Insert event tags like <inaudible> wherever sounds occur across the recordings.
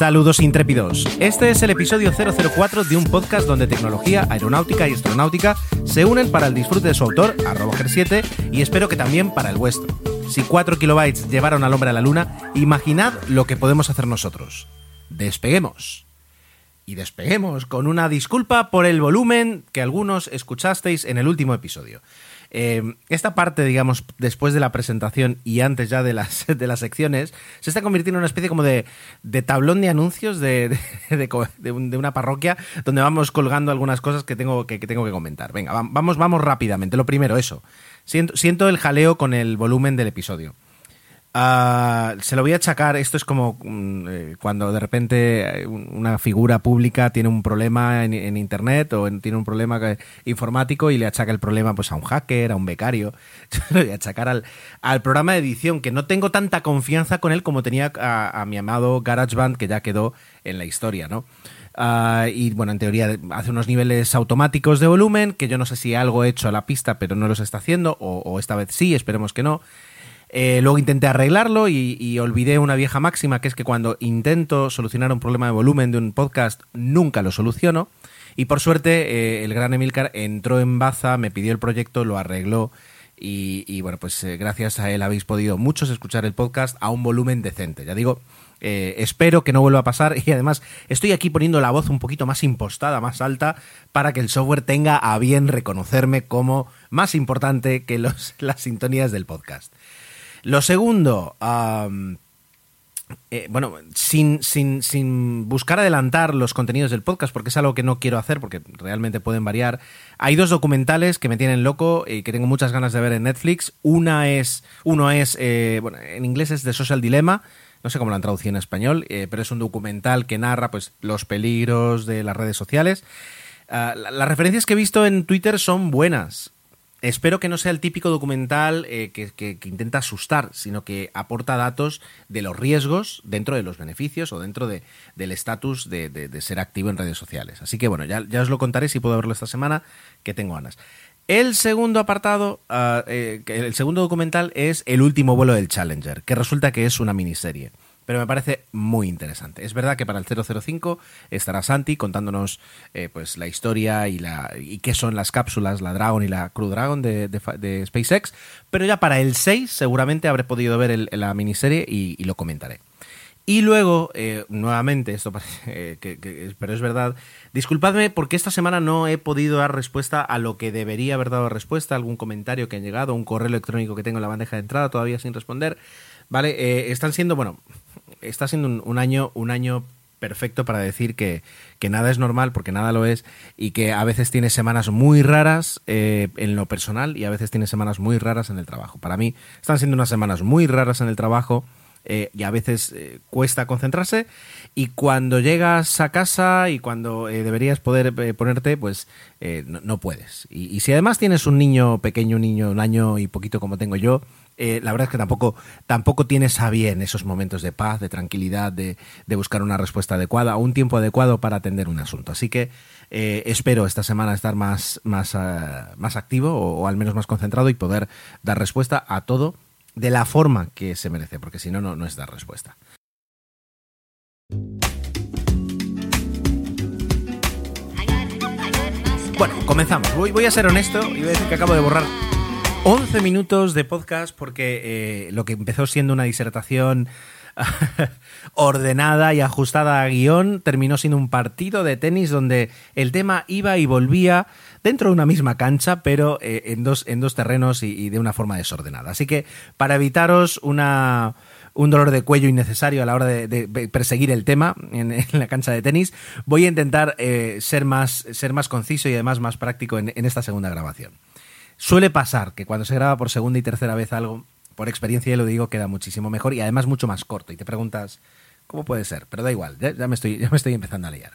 Saludos intrépidos. Este es el episodio 004 de un podcast donde tecnología, aeronáutica y astronáutica se unen para el disfrute de su autor, Roger7, y espero que también para el vuestro. Si 4 kilobytes llevaron al hombre a la luna, imaginad lo que podemos hacer nosotros. Despeguemos. Y despeguemos con una disculpa por el volumen que algunos escuchasteis en el último episodio. Eh, esta parte, digamos, después de la presentación y antes ya de las, <laughs> de las secciones, se está convirtiendo en una especie como de, tablón de anuncios de, <laughs> de, una parroquia donde vamos colgando algunas cosas que tengo que, tengo que comentar. Venga, vamos, vamos rápidamente. Lo primero, eso. Siento, siento el jaleo con el volumen del episodio. Ah, se lo voy a achacar. Esto es como mm, eh, cuando de repente eh, una figura pública tiene un problema en, internet o tiene un problema informático y le achaca el problema pues a un hacker, a un becario. <laughs> Yo lo voy a achacar al, al, programa de edición, que no tengo tanta confianza con él como tenía a, mi amado GarageBand, que ya quedó en la historia, ¿no? Ah, y bueno, en teoría hace unos niveles automáticos de volumen, que yo no sé si algo he hecho a la pista, pero no los está haciendo, o esta vez sí, esperemos que no. Eh, luego intenté arreglarlo y, olvidé una vieja máxima que es que cuando intento solucionar un problema de volumen de un podcast nunca lo soluciono. Y por suerte eh, el gran Emilcar entró en baza, me pidió el proyecto, lo arregló y, bueno, pues eh, gracias a él habéis podido muchos escuchar el podcast a un volumen decente. Ya digo, espero que no vuelva a pasar <laughs> y además estoy aquí poniendo la voz un poquito más impostada, más alta, para que el software tenga a bien reconocerme como más importante que <laughs> las sintonías del podcast. Lo segundo, eh, bueno, sin, sin, sin, buscar adelantar los contenidos del podcast, porque es algo que no quiero hacer, porque realmente pueden variar. Hay dos documentales que me tienen loco y que tengo muchas ganas de ver en Netflix. Una es, uno es, eh, bueno, en inglés es The Social Dilemma. No sé cómo lo han traducido en español, eh, pero es un documental que narra pues, los peligros de las redes sociales. Ah, las referencias que he visto en Twitter son buenas. Espero que no sea el típico documental eh, que, intenta asustar, sino que aporta datos de los riesgos dentro de los beneficios o dentro de, del estatus de, ser activo en redes sociales. Así que bueno, ya, ya, os lo contaré si puedo verlo esta semana, que tengo ganas. El segundo apartado, ah, eh, el segundo documental es El último vuelo del Challenger, que resulta que es una miniserie pero me parece muy interesante. Es verdad que para el 005 estará Santi contándonos eh, pues la historia y, la, y qué son las cápsulas, la Dragon y la Crew Dragon de, SpaceX, pero ya para el 6 seguramente habré podido ver la miniserie y, lo comentaré. Y luego, eh, nuevamente, esto parece, <laughs> que, pero es verdad, disculpadme porque esta semana no he podido dar respuesta a lo que debería haber dado respuesta, algún comentario que ha llegado, un correo electrónico que tengo en la bandeja de entrada todavía sin responder. Vale, eh, están siendo, bueno, está siendo un, año, un año perfecto para decir que, nada es normal, porque nada lo es, y que a veces tiene semanas muy raras eh, en lo personal y a veces tiene semanas muy raras en el trabajo. Para mí están siendo unas semanas muy raras en el trabajo eh, y a veces eh, cuesta concentrarse y cuando llegas a casa y cuando deberías poder ponerte, pues no, puedes. Y, y, si además tienes un niño pequeño, un niño, un año y poquito como tengo yo, eh, la verdad es que tampoco, tampoco tienes a bien esos momentos de paz, de tranquilidad, de, buscar una respuesta adecuada, un tiempo adecuado para atender un asunto. Así que eh, espero esta semana estar más, más, ah, más activo o, al menos más concentrado y poder dar respuesta a todo de la forma que se merece, porque si no, no es dar respuesta. Bueno, comenzamos. Voy, voy a ser honesto y voy a decir que acabo de borrar 11 minutos de podcast porque eh, lo que empezó siendo una disertación <laughs> ordenada y ajustada a guion terminó siendo un partido de tenis donde el tema iba y volvía dentro de una misma cancha, pero eh, en, dos, en dos terrenos y, de una forma desordenada. Así que para evitaros una, un dolor de cuello innecesario a la hora de, perseguir el tema <laughs> en, la cancha de tenis, voy a intentar eh, ser, más, ser más conciso y además más práctico en esta segunda grabación. Suele pasar que cuando se graba por segunda y tercera vez algo, por experiencia ya lo digo, queda muchísimo mejor y además mucho más corto. Y te preguntas, ¿cómo puede ser? Pero da igual, ya, me, estoy, <laughs> ya me estoy empezando a liar.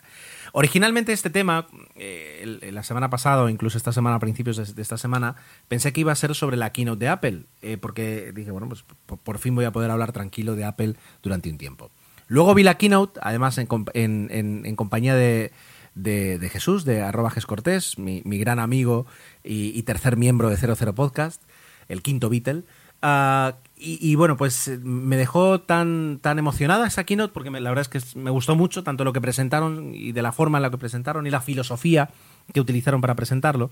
Originalmente este tema, eh, la semana pasada o incluso esta semana, a principios de, esta semana, pensé que iba a ser sobre la keynote de Apple, eh, porque dije, bueno, pues por, fin voy a poder hablar tranquilo de Apple durante un tiempo. Luego vi la keynote, además en, compañía de, Jesús, de arroba Cortés, mi, gran amigo y, tercer miembro de 00 Podcast, el quinto Beatle. Ah, y, bueno, pues eh, me dejó tan, tan emocionada esa keynote porque la verdad es que me gustó mucho tanto lo que presentaron y de la forma en la que presentaron y la filosofía que utilizaron para presentarlo,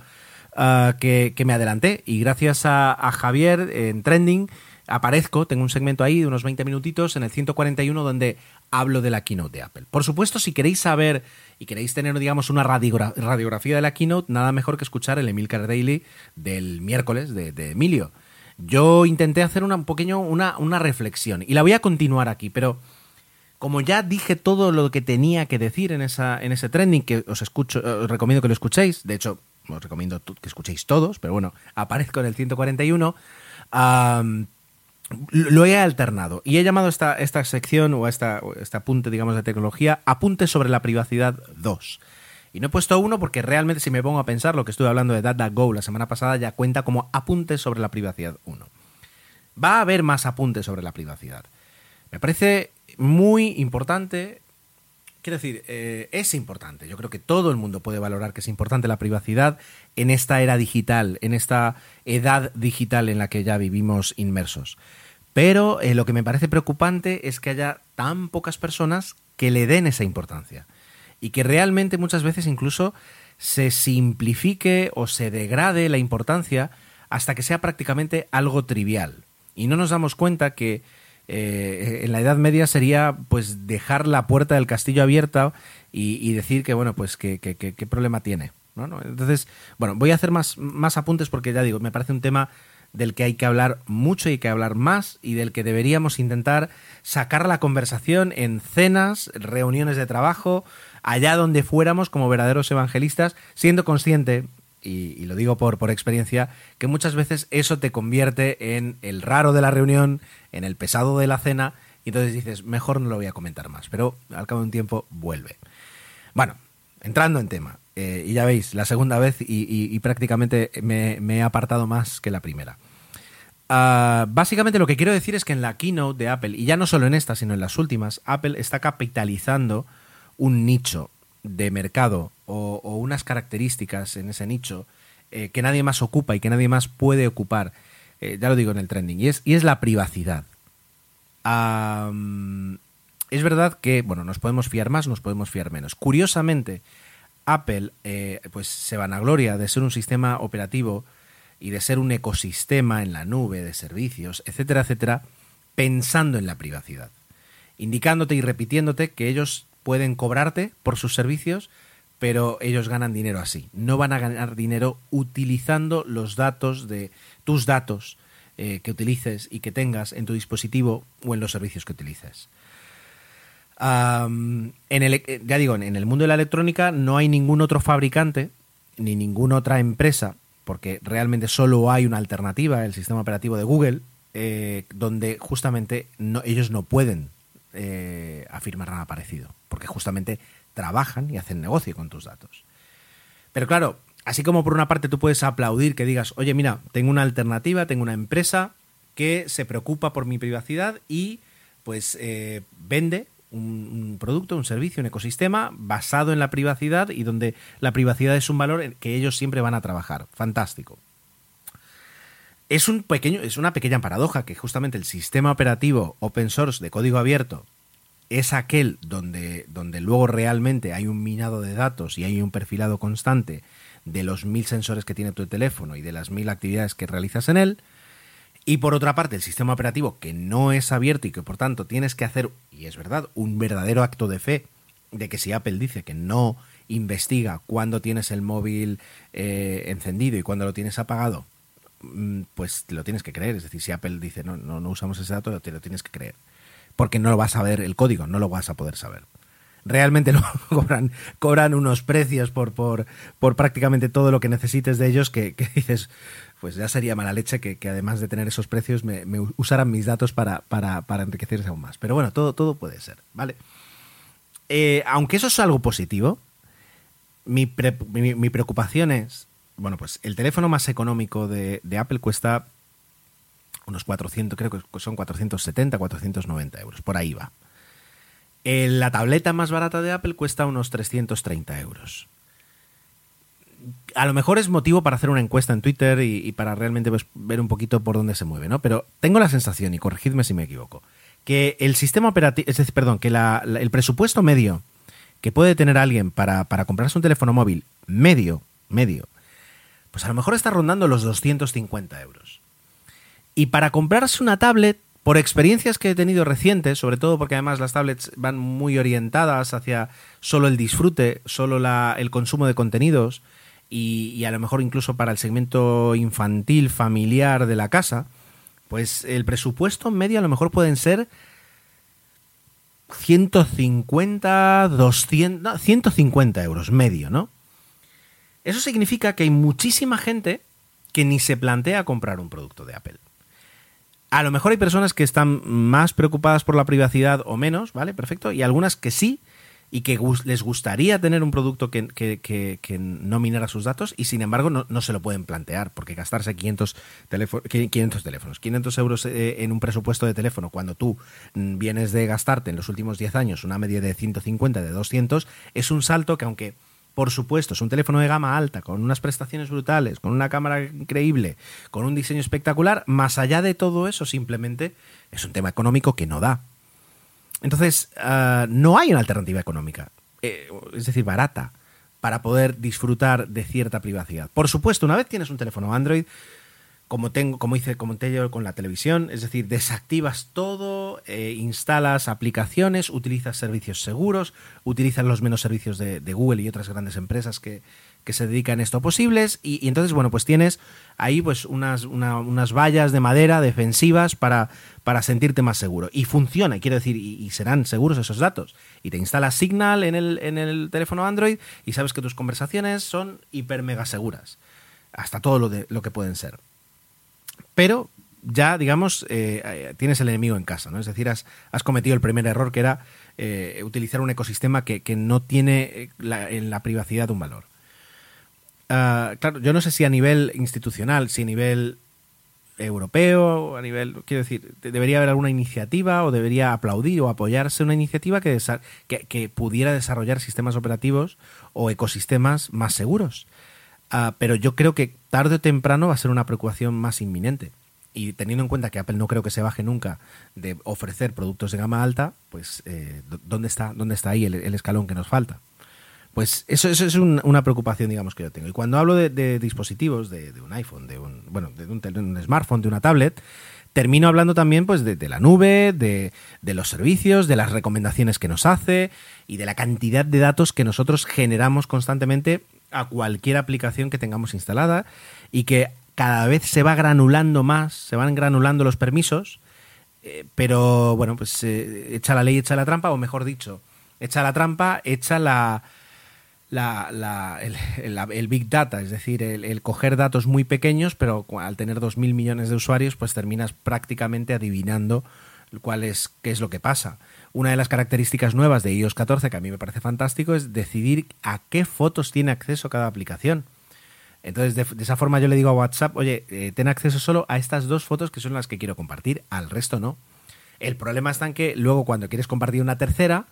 ah, que, me adelanté y gracias a, Javier en Trending aparezco, tengo un segmento ahí de unos 20 minutitos en el 141 donde hablo de la keynote de Apple. Por supuesto, si queréis saber y queréis tener, digamos, una radiografía de la keynote, nada mejor que escuchar el Emil Daily del miércoles de, Emilio yo intenté hacer una, un pequeño, una, una reflexión y la voy a continuar aquí, pero como ya dije todo lo que tenía que decir en, ese trending, que os, escucho, os recomiendo que lo escuchéis, de hecho, os recomiendo que escuchéis todos, pero bueno, aparezco en el 141, lo he alternado y he llamado esta, esta sección o esta, este apunte, digamos, de tecnología, Apunte sobre la privacidad 2. Y no he puesto uno porque realmente si me pongo a pensar lo que estuve hablando de DataGo la semana pasada ya cuenta como apuntes sobre la privacidad 1. Va a haber más apuntes sobre la privacidad. Me parece muy importante, quiero decir, eh, es importante. Yo creo que todo el mundo puede valorar que es importante la privacidad en esta era digital, en esta edad digital en la que ya vivimos inmersos. Pero eh, lo que me parece preocupante es que haya tan pocas personas que le den esa importancia y que realmente muchas veces incluso se simplifique o se degrade la importancia hasta que sea prácticamente algo trivial. Y no nos damos cuenta que eh, en la Edad Media sería pues dejar la puerta del castillo abierta y, decir que bueno pues qué problema tiene. Entonces, bueno, voy a hacer más, más apuntes porque ya digo, me parece un tema del que hay que hablar mucho y hay que hablar más y del que deberíamos intentar sacar la conversación en cenas, reuniones de trabajo, allá donde fuéramos como verdaderos evangelistas, siendo consciente, y, lo digo por, por experiencia, que muchas veces eso te convierte en el raro de la reunión, en el pesado de la cena, y entonces dices, mejor no lo voy a comentar más, pero al cabo de un tiempo vuelve. Bueno, entrando en tema, eh, y ya veis, la segunda vez y, prácticamente me, he apartado más que la primera. Ah, básicamente lo que quiero decir es que en la keynote de Apple, y ya no solo en esta, sino en las últimas, Apple está capitalizando un nicho de mercado o, unas características en ese nicho eh, que nadie más ocupa y que nadie más puede ocupar, eh, ya lo digo en el trending, y es, y es la privacidad. es verdad que, bueno, nos podemos fiar más, nos podemos fiar menos. Curiosamente, Apple eh, pues se vanagloria de ser un sistema operativo y de ser un ecosistema en la nube de servicios, etcétera, etcétera, pensando en la privacidad, indicándote y repitiéndote que ellos pueden cobrarte por sus servicios, pero ellos ganan dinero así. No van a ganar dinero utilizando los datos de tus datos eh, que utilices y que tengas en tu dispositivo o en los servicios que utilices. En el, eh, ya digo, en el mundo de la electrónica no hay ningún otro fabricante ni ninguna otra empresa, porque realmente solo hay una alternativa, el sistema operativo de Google, eh, donde justamente ellos no pueden afirmar nada parecido porque justamente trabajan y hacen negocio con tus datos. Pero claro, así como por una parte tú puedes aplaudir que digas, oye, mira, tengo una alternativa, tengo una empresa que se preocupa por mi privacidad y pues eh, vende un, producto, un servicio, un ecosistema basado en la privacidad y donde la privacidad es un valor que ellos siempre van a trabajar. Fantástico. Es, un pequeño, es una pequeña paradoja que justamente el sistema operativo open source de código abierto es aquel donde, donde luego realmente hay un minado de datos y hay un perfilado constante de los mil sensores que tiene tu teléfono y de las mil actividades que realizas en él. Y por otra parte, el sistema operativo que no es abierto y que por tanto tienes que hacer, y es verdad, un verdadero acto de fe de que si Apple dice que no investiga cuando tienes el móvil eh, encendido y cuando lo tienes apagado, mm, pues lo tienes que creer. Es decir, si Apple dice no, no, no usamos ese dato, te lo tienes que creer porque no lo vas a ver el código, no lo vas a poder saber. Realmente <laughs> lo cobran, cobran unos precios por, por, por prácticamente todo lo que necesites de ellos que, dices, pues ya sería mala leche que, además de tener esos precios me, usaran mis datos para, para, enriquecerse aún más. Pero bueno, todo, todo puede ser, ¿vale? Eh, aunque eso es algo positivo, mi, preocupación es, bueno, pues el teléfono más económico de, Apple cuesta unos 400, creo que son 470, 490 euros, por ahí va. Eh, la tableta más barata de Apple cuesta unos 330 euros a lo mejor es motivo para hacer una encuesta en Twitter y, para realmente pues, ver un poquito por dónde se mueve, ¿no? Pero tengo la sensación, y corregidme si me equivoco, que el sistema operativo, es decir, perdón, que el presupuesto medio que puede tener alguien para, para comprarse un teléfono móvil medio, medio, pues a lo mejor está rondando los 250 euros. Y para comprarse una tablet, por experiencias que he tenido recientes, sobre todo porque además las tablets van muy orientadas hacia solo el disfrute, solo la, el consumo de contenidos, y, a lo mejor incluso para el segmento infantil, familiar de la casa, pues el presupuesto medio a lo mejor pueden ser 150, 200, 150 euros medio, ¿no? Eso significa que hay muchísima gente que ni se plantea comprar un producto de Apple. A lo mejor hay personas que están más preocupadas por la privacidad o menos, ¿vale? Perfecto. Y algunas que sí, y que les gustaría tener un producto que, no minara sus datos y sin embargo no, se lo pueden plantear porque gastarse 500, 500 teléfonos, 500 euros eh, en un presupuesto de teléfono cuando tú mm, vienes de gastarte en los últimos 10 años una media de 150, de 200, es un salto que aunque... Por supuesto, es un teléfono de gama alta, con unas prestaciones brutales, con una cámara increíble, con un diseño espectacular. Más allá de todo eso, simplemente es un tema económico que no da. Entonces, ah, no hay una alternativa económica, eh, es decir, barata, para poder disfrutar de cierta privacidad. Por supuesto, una vez tienes un teléfono Android, como tengo, como hice, comenté yo con la televisión, es decir, desactivas todo, eh, instalas aplicaciones, utilizas servicios seguros, utilizas los menos servicios de Google y otras grandes empresas que, que se dedican a esto posibles y, entonces, bueno, pues tienes ahí pues unas, unas vallas de madera defensivas para, para sentirte más seguro. Y funciona, quiero decir, y, serán seguros esos datos. Y te instalas Signal en el, en el teléfono Android y sabes que tus conversaciones son hiper mega seguras. Hasta todo lo, de, lo que pueden ser. Pero ya, digamos, eh, eh, tienes el enemigo en casa, ¿no? Es decir, has, has cometido el primer error que era eh, utilizar un ecosistema que, que no tiene en la privacidad un valor. Claro, yo no sé si a nivel institucional, si a nivel europeo, a nivel, quiero decir, debería haber alguna iniciativa o debería aplaudir o apoyarse una iniciativa que, que, pudiera desarrollar sistemas operativos o ecosistemas más seguros. Ah, pero yo creo que tarde o temprano va a ser una preocupación más inminente. Y teniendo en cuenta que Apple no creo que se baje nunca de ofrecer productos de gama alta, pues eh, ¿dónde, está, ¿dónde está ahí el escalón que nos falta? Pues eso, eso es una preocupación, digamos, que yo tengo. Y cuando hablo de, dispositivos, de, un iPhone, de un, bueno, de un, smartphone, de una tablet, termino hablando también pues de, la nube, de, los servicios, de las recomendaciones que nos hace y de la cantidad de datos que nosotros generamos constantemente a cualquier aplicación que tengamos instalada y que cada vez se va granulando más, se van granulando los permisos, eh, pero bueno, pues eh, echa la ley, echa la trampa, o mejor dicho, echa la trampa, echa la la, el, Big Data, es decir, el, coger datos muy pequeños, pero al tener 2.000 millones de usuarios, pues terminas prácticamente adivinando cuál es, qué es lo que pasa. Una de las características nuevas de iOS 14 que a mí me parece fantástico es decidir a qué fotos tiene acceso cada aplicación. Entonces, de, esa forma yo le digo a WhatsApp, oye, eh, ten acceso solo a estas dos fotos que son las que quiero compartir, al resto no. El problema está en que luego cuando quieres compartir una tercera,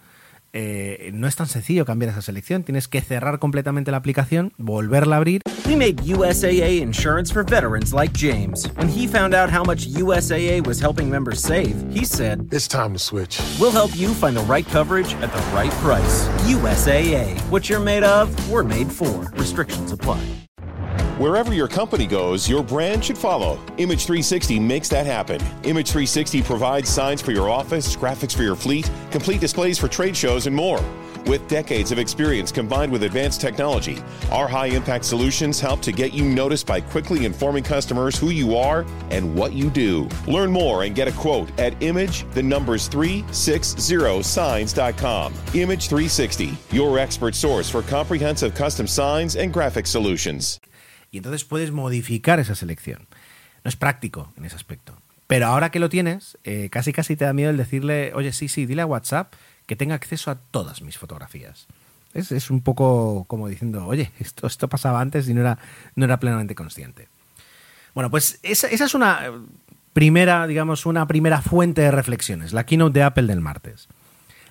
eh, no es tan sencillo cambiar esa selección. Tienes que cerrar completamente la aplicación, volverla a abrir. We made USAA insurance for veterans like James. When he found out how much USAA was helping members save, he said, It's time to switch. We'll help you find the right coverage at the right price. USAA. What you're made of, we're made for. Restrictions apply. Wherever your company goes, your brand should follow. Image 360 makes that happen. Image 360 provides signs for your office, graphics for your fleet, complete displays for trade shows, and more. With decades of experience combined with advanced technology, our high impact solutions help to get you noticed by quickly informing customers who you are and what you do. Learn more and get a quote at image the numbers 360signs.com. Image 360, your expert source for comprehensive custom signs and graphic solutions. Y entonces puedes modificar esa selección. No es práctico en ese aspecto. Pero ahora que lo tienes, eh, casi casi te da miedo el decirle, oye, sí, sí, dile a WhatsApp que tenga acceso a todas mis fotografías. Es, un poco como diciendo, oye, esto, esto pasaba antes y no era, no era plenamente consciente. Bueno, pues esa, es una primera, digamos, una primera fuente de reflexiones, la keynote de Apple del martes.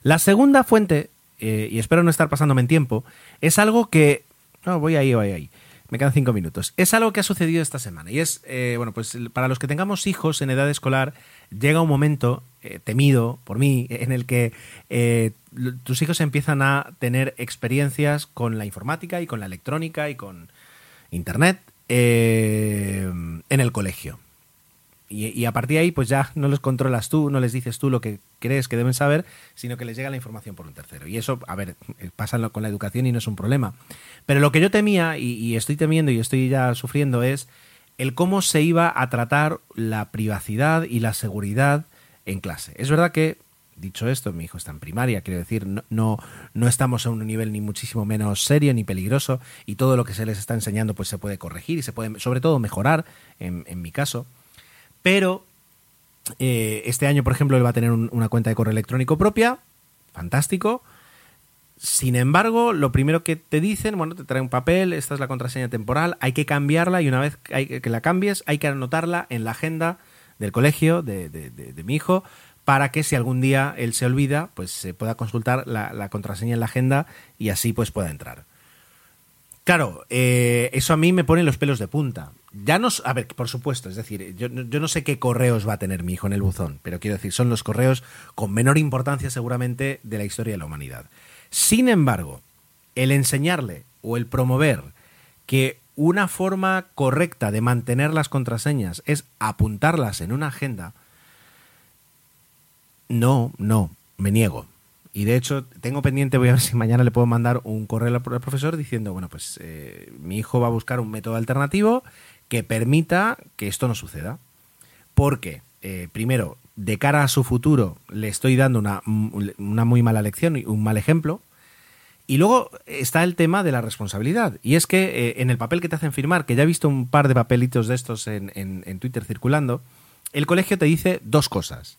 La segunda fuente, eh, y espero no estar pasándome en tiempo, es algo que... No, voy ahí, voy ahí. Me quedan cinco minutos. Es algo que ha sucedido esta semana. Y es, eh, bueno, pues para los que tengamos hijos en edad escolar, llega un momento eh, temido por mí en el que eh, tus hijos empiezan a tener experiencias con la informática y con la electrónica y con Internet en el colegio. Y, a partir de ahí, pues ya no los controlas tú, no les dices tú lo que crees que deben saber, sino que les llega la información por un tercero. Y eso, a ver, pasa con la educación y no es un problema. Pero lo que yo temía, y, estoy temiendo y estoy ya sufriendo, es el cómo se iba a tratar la privacidad y la seguridad en clase. Es verdad que, dicho esto, mi hijo está en primaria, quiero decir, no, no, estamos a un nivel ni muchísimo menos serio ni peligroso, y todo lo que se les está enseñando pues se puede corregir y se puede, sobre todo, mejorar, en, en mi caso. Pero eh, este año, por ejemplo, él va a tener una cuenta de correo electrónico propia. Fantástico. Sin embargo, lo primero que te dicen, bueno, te trae un papel, esta es la contraseña temporal, hay que cambiarla y una vez que la cambies hay que anotarla en la agenda del colegio de, mi hijo para que si algún día él se olvida, pues se pueda consultar la, contraseña en la agenda y así pues pueda entrar. Claro, eh, eso a mí me pone los pelos de punta. Ya no, a ver, por supuesto, es decir, yo, no sé qué correos va a tener mi hijo en el buzón, pero quiero decir, son los correos con menor importancia seguramente de la historia de la humanidad. Sin embargo, el enseñarle o el promover que una forma correcta de mantener las contraseñas es apuntarlas en una agenda, no, no, me niego. Y de hecho, tengo pendiente, voy a ver si mañana le puedo mandar un correo al profesor diciendo, bueno, pues eh, mi hijo va a buscar un método alternativo que permita que esto no suceda. Porque, eh, primero, de cara a su futuro, le estoy dando una, una muy mala lección y un mal ejemplo. Y luego está el tema de la responsabilidad. Y es que eh, en el papel que te hacen firmar, que ya he visto un par de papelitos de estos en, en Twitter circulando, el colegio te dice dos cosas.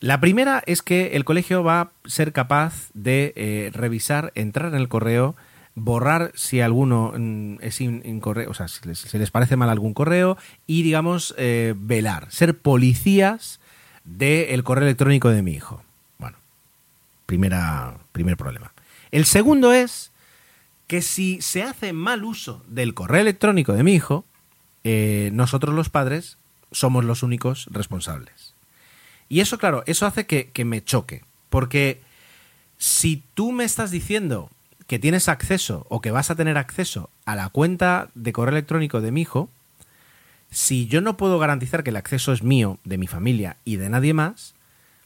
La primera es que el colegio va a ser capaz de eh, revisar, entrar en el correo, borrar si alguno mm, es incorrecto, o sea, si les, les, parece mal algún correo y, digamos, eh, velar, ser policías del correo electrónico de mi hijo. Bueno, primera, primer problema. El segundo es que si se hace mal uso del correo electrónico de mi hijo, eh, nosotros los padres somos los únicos responsables. Y eso, claro, eso hace que, me choque. Porque si tú me estás diciendo que tienes acceso o que vas a tener acceso a la cuenta de correo electrónico de mi hijo, si yo no puedo garantizar que el acceso es mío, de mi familia y de nadie más,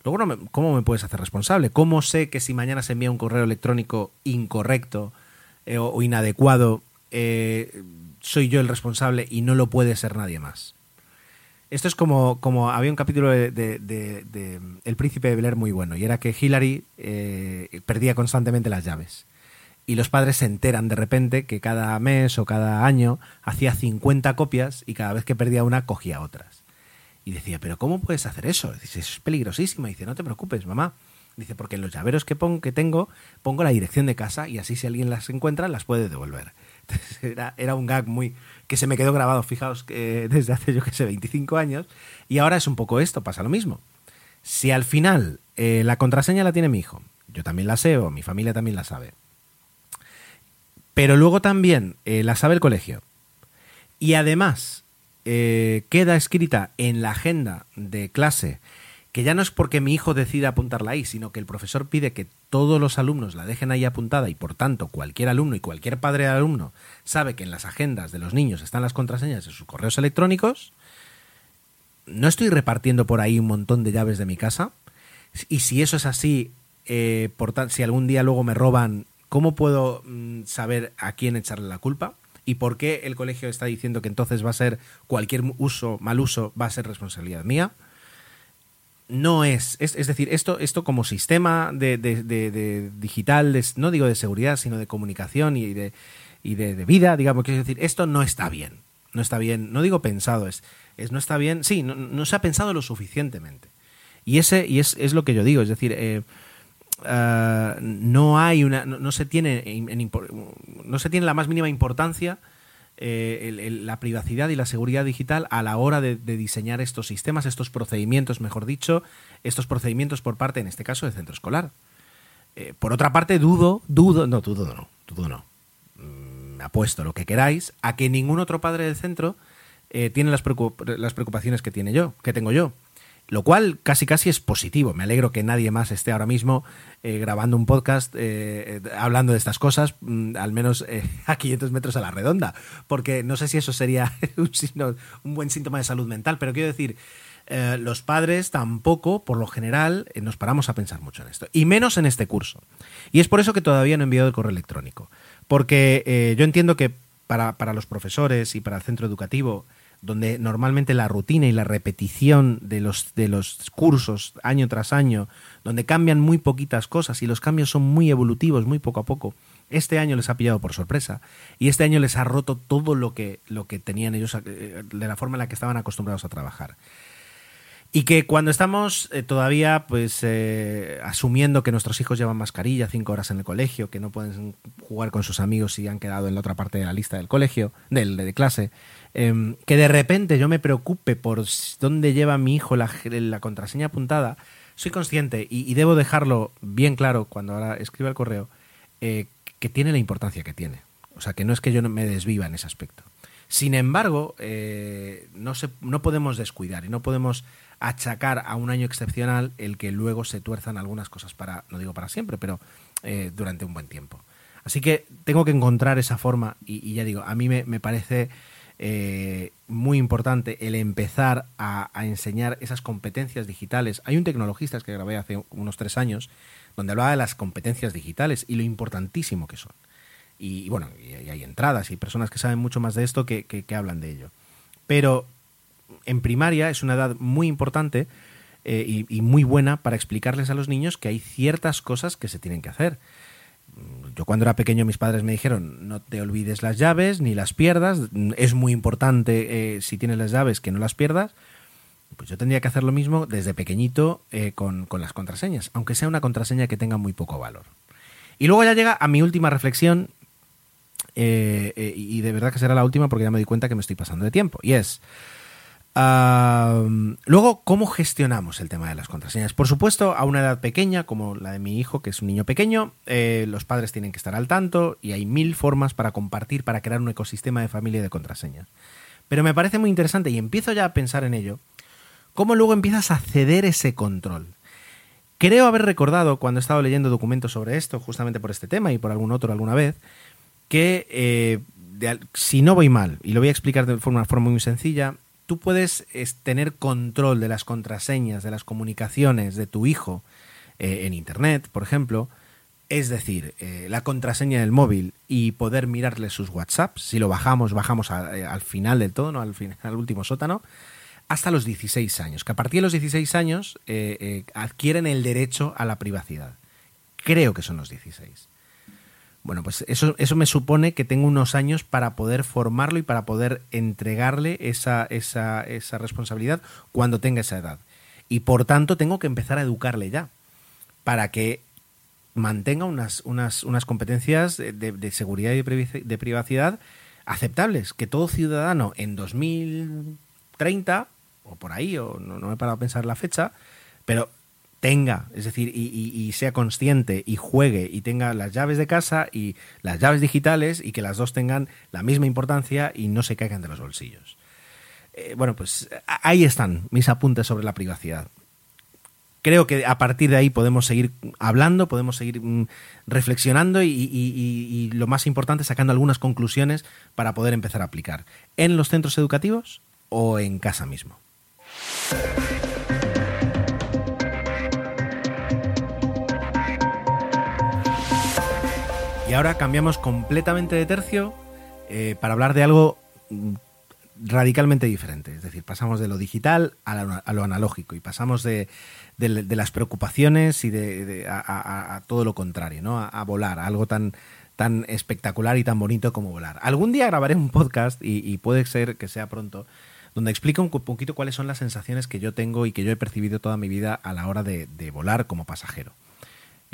luego ¿cómo me puedes hacer responsable? ¿Cómo sé que si mañana se envía un correo electrónico incorrecto eh, o, inadecuado, eh, soy yo el responsable y no lo puede ser nadie más? Esto es como, como había un capítulo de, El Príncipe de Bel muy bueno, y era que Hillary eh, perdía constantemente las llaves. Y los padres se enteran de repente que cada mes o cada año hacía 50 copias y cada vez que perdía una cogía otras. Y decía, ¿pero cómo puedes hacer eso? Dice, es peligrosísimo. Y dice, no te preocupes, mamá. Dice, porque en los llaveros que, pongo, que tengo pongo la dirección de casa y así si alguien las encuentra las puede devolver. <laughs> era, era un gag muy, que se me quedó grabado, fijaos, que <laughs> desde hace yo que sé, 25 años, y ahora es un poco esto, pasa lo mismo. Si al final eh, la contraseña la tiene mi hijo, yo también la sé o mi familia también la sabe, pero luego también eh, la sabe el colegio, y además eh, queda escrita en la agenda de clase que ya no es porque mi hijo decida apuntarla ahí, sino que el profesor pide que todos los alumnos la dejen ahí apuntada y por tanto cualquier alumno y cualquier padre de alumno sabe que en las agendas de los niños están las contraseñas de sus correos electrónicos, no estoy repartiendo por ahí un montón de llaves de mi casa. Y si eso es así, eh, por si algún día luego me roban, ¿cómo puedo mm, saber a quién echarle la culpa? ¿Y por qué el colegio está diciendo que entonces va a ser cualquier uso, mal uso, va a ser responsabilidad mía? no es, es, decir, esto, esto como sistema de, digital, no digo de seguridad, sino de comunicación y de, y de, vida, digamos, quiero decir, esto no está bien. No está bien, no digo pensado, es, es no está bien, sí, no, se ha pensado lo suficientemente. Y ese y es, es lo que yo digo, es decir, eh, ah, no hay una, no, se tiene, no se tiene la más mínima importancia eh, la privacidad y la seguridad digital a la hora de, diseñar estos sistemas, estos procedimientos, mejor dicho, estos procedimientos por parte, en este caso, del centro escolar. Eh, por otra parte, dudo, dudo, no, dudo no, dudo no. Mm, apuesto lo que queráis a que ningún otro padre del centro eh, tiene las, las preocupaciones que tiene yo, que tengo yo lo cual casi casi es positivo. Me alegro que nadie más esté ahora mismo eh, grabando un podcast eh, eh, hablando de estas cosas, mm, al menos <laughs> a 500 metros a la redonda, porque no sé si eso sería <laughs> un, buen síntoma de salud mental, pero quiero decir, los padres tampoco, por lo general, nos paramos a pensar mucho en esto, y menos en este curso. Y es por eso que todavía no he enviado el correo electrónico, porque yo entiendo que para los profesores y para el centro educativo, donde normalmente la rutina y la repetición de los, de los cursos año tras año, donde cambian muy poquitas cosas y los cambios son muy evolutivos, muy poco a poco, este año les ha pillado por sorpresa y este año les ha roto todo lo que, lo que tenían ellos eh, de la forma en la que estaban acostumbrados a trabajar. Y que cuando estamos eh, todavía pues eh, asumiendo que nuestros hijos llevan mascarilla cinco horas en el colegio, que no pueden jugar con sus amigos si han quedado en la otra parte de la lista del colegio, del, de clase, Em, que de repente yo me preocupe por dónde lleva mi hijo la, contraseña apuntada, soy consciente y, debo dejarlo bien claro cuando ahora escriba el correo, eh, que tiene la importancia que tiene. O sea, que no es que yo me desviva en ese aspecto. Sin embargo, eh, no, podemos descuidar y no podemos achacar a un año excepcional el que luego se tuerzan algunas cosas para, no digo para siempre, pero eh, durante un buen tiempo. Así que tengo que encontrar esa forma y, ya digo, a mí me parece eh, muy importante el empezar a, enseñar esas competencias digitales. Hay un tecnologista que grabé hace unos tres años donde hablaba de las competencias digitales y lo importantísimo que son. Y, bueno, y, hay entradas y personas que saben mucho más de esto que, hablan de ello. Pero en primaria es una edad muy importante eh, y muy buena para explicarles a los niños que hay ciertas cosas que se tienen que hacer yo cuando era pequeño mis padres me dijeron no te olvides las llaves ni las pierdas, es muy importante eh, si tienes las llaves que no las pierdas, pues yo tendría que hacer lo mismo desde pequeñito eh, con, las contraseñas, aunque sea una contraseña que tenga muy poco valor. Y luego ya llega a mi última reflexión, eh, y de verdad que será la última porque ya me di cuenta que me estoy pasando de tiempo, y es luego, ¿cómo gestionamos el tema de las contraseñas? Por supuesto, a una edad pequeña, como la de mi hijo, que es un niño pequeño, eh, los padres tienen que estar al tanto y hay mil formas para compartir, para crear un ecosistema de familia de contraseñas. Pero me parece muy interesante y empiezo ya a pensar en ello, cómo luego empiezas a ceder ese control. Creo haber recordado cuando he estado leyendo documentos sobre esto, justamente por este tema y por algún otro alguna vez, que eh, si no voy mal, y lo voy a explicar de forma, forma muy sencilla, tú puedes tener control de las contraseñas, de las comunicaciones de tu hijo eh, en Internet, por ejemplo, es decir, eh, la contraseña del móvil y poder mirarle sus WhatsApps, si lo bajamos, bajamos eh, al final del todo, ¿no? al, final, al último sótano, hasta los 16 años, que a partir de los 16 años adquieren el derecho a la privacidad. Creo que son los 16. Bueno, pues eso, eso me supone que tengo unos años para poder formarlo y para poder entregarle esa, esa, esa responsabilidad cuando tenga esa edad. Y por tanto tengo que empezar a educarle ya para que mantenga unas, unas, unas competencias de, seguridad y de privacidad aceptables. Que todo ciudadano en 2030, o por ahí, o no, no me he parado a pensar la fecha, pero tenga, es decir, y, sea consciente y juegue y tenga las llaves de casa y las llaves digitales y que las dos tengan la misma importancia y no se caigan de los bolsillos. Eh, bueno, pues ahí están mis apuntes sobre la privacidad. Creo que a partir de ahí podemos seguir hablando, podemos seguir mm, reflexionando y, y lo más importante, sacando algunas conclusiones para poder empezar a aplicar en los centros educativos o en casa mismo. Y ahora cambiamos completamente de tercio eh, para hablar de algo mm, radicalmente diferente. Es decir, pasamos de lo digital a, lo analógico y pasamos de, las preocupaciones y de, a, todo lo contrario, ¿no? A, volar, a algo tan, tan espectacular y tan bonito como volar. Algún día grabaré un podcast, y, puede ser que sea pronto, donde explico un poquito cuáles son las sensaciones que yo tengo y que yo he percibido toda mi vida a la hora de, volar como pasajero.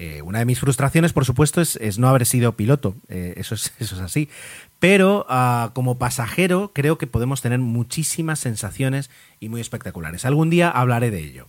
Eh, una de mis frustraciones, por supuesto, es, no haber sido piloto, eh, eso, es, <laughs> eso es así. Pero ah, como pasajero creo que podemos tener muchísimas sensaciones y muy espectaculares. Algún día hablaré de ello.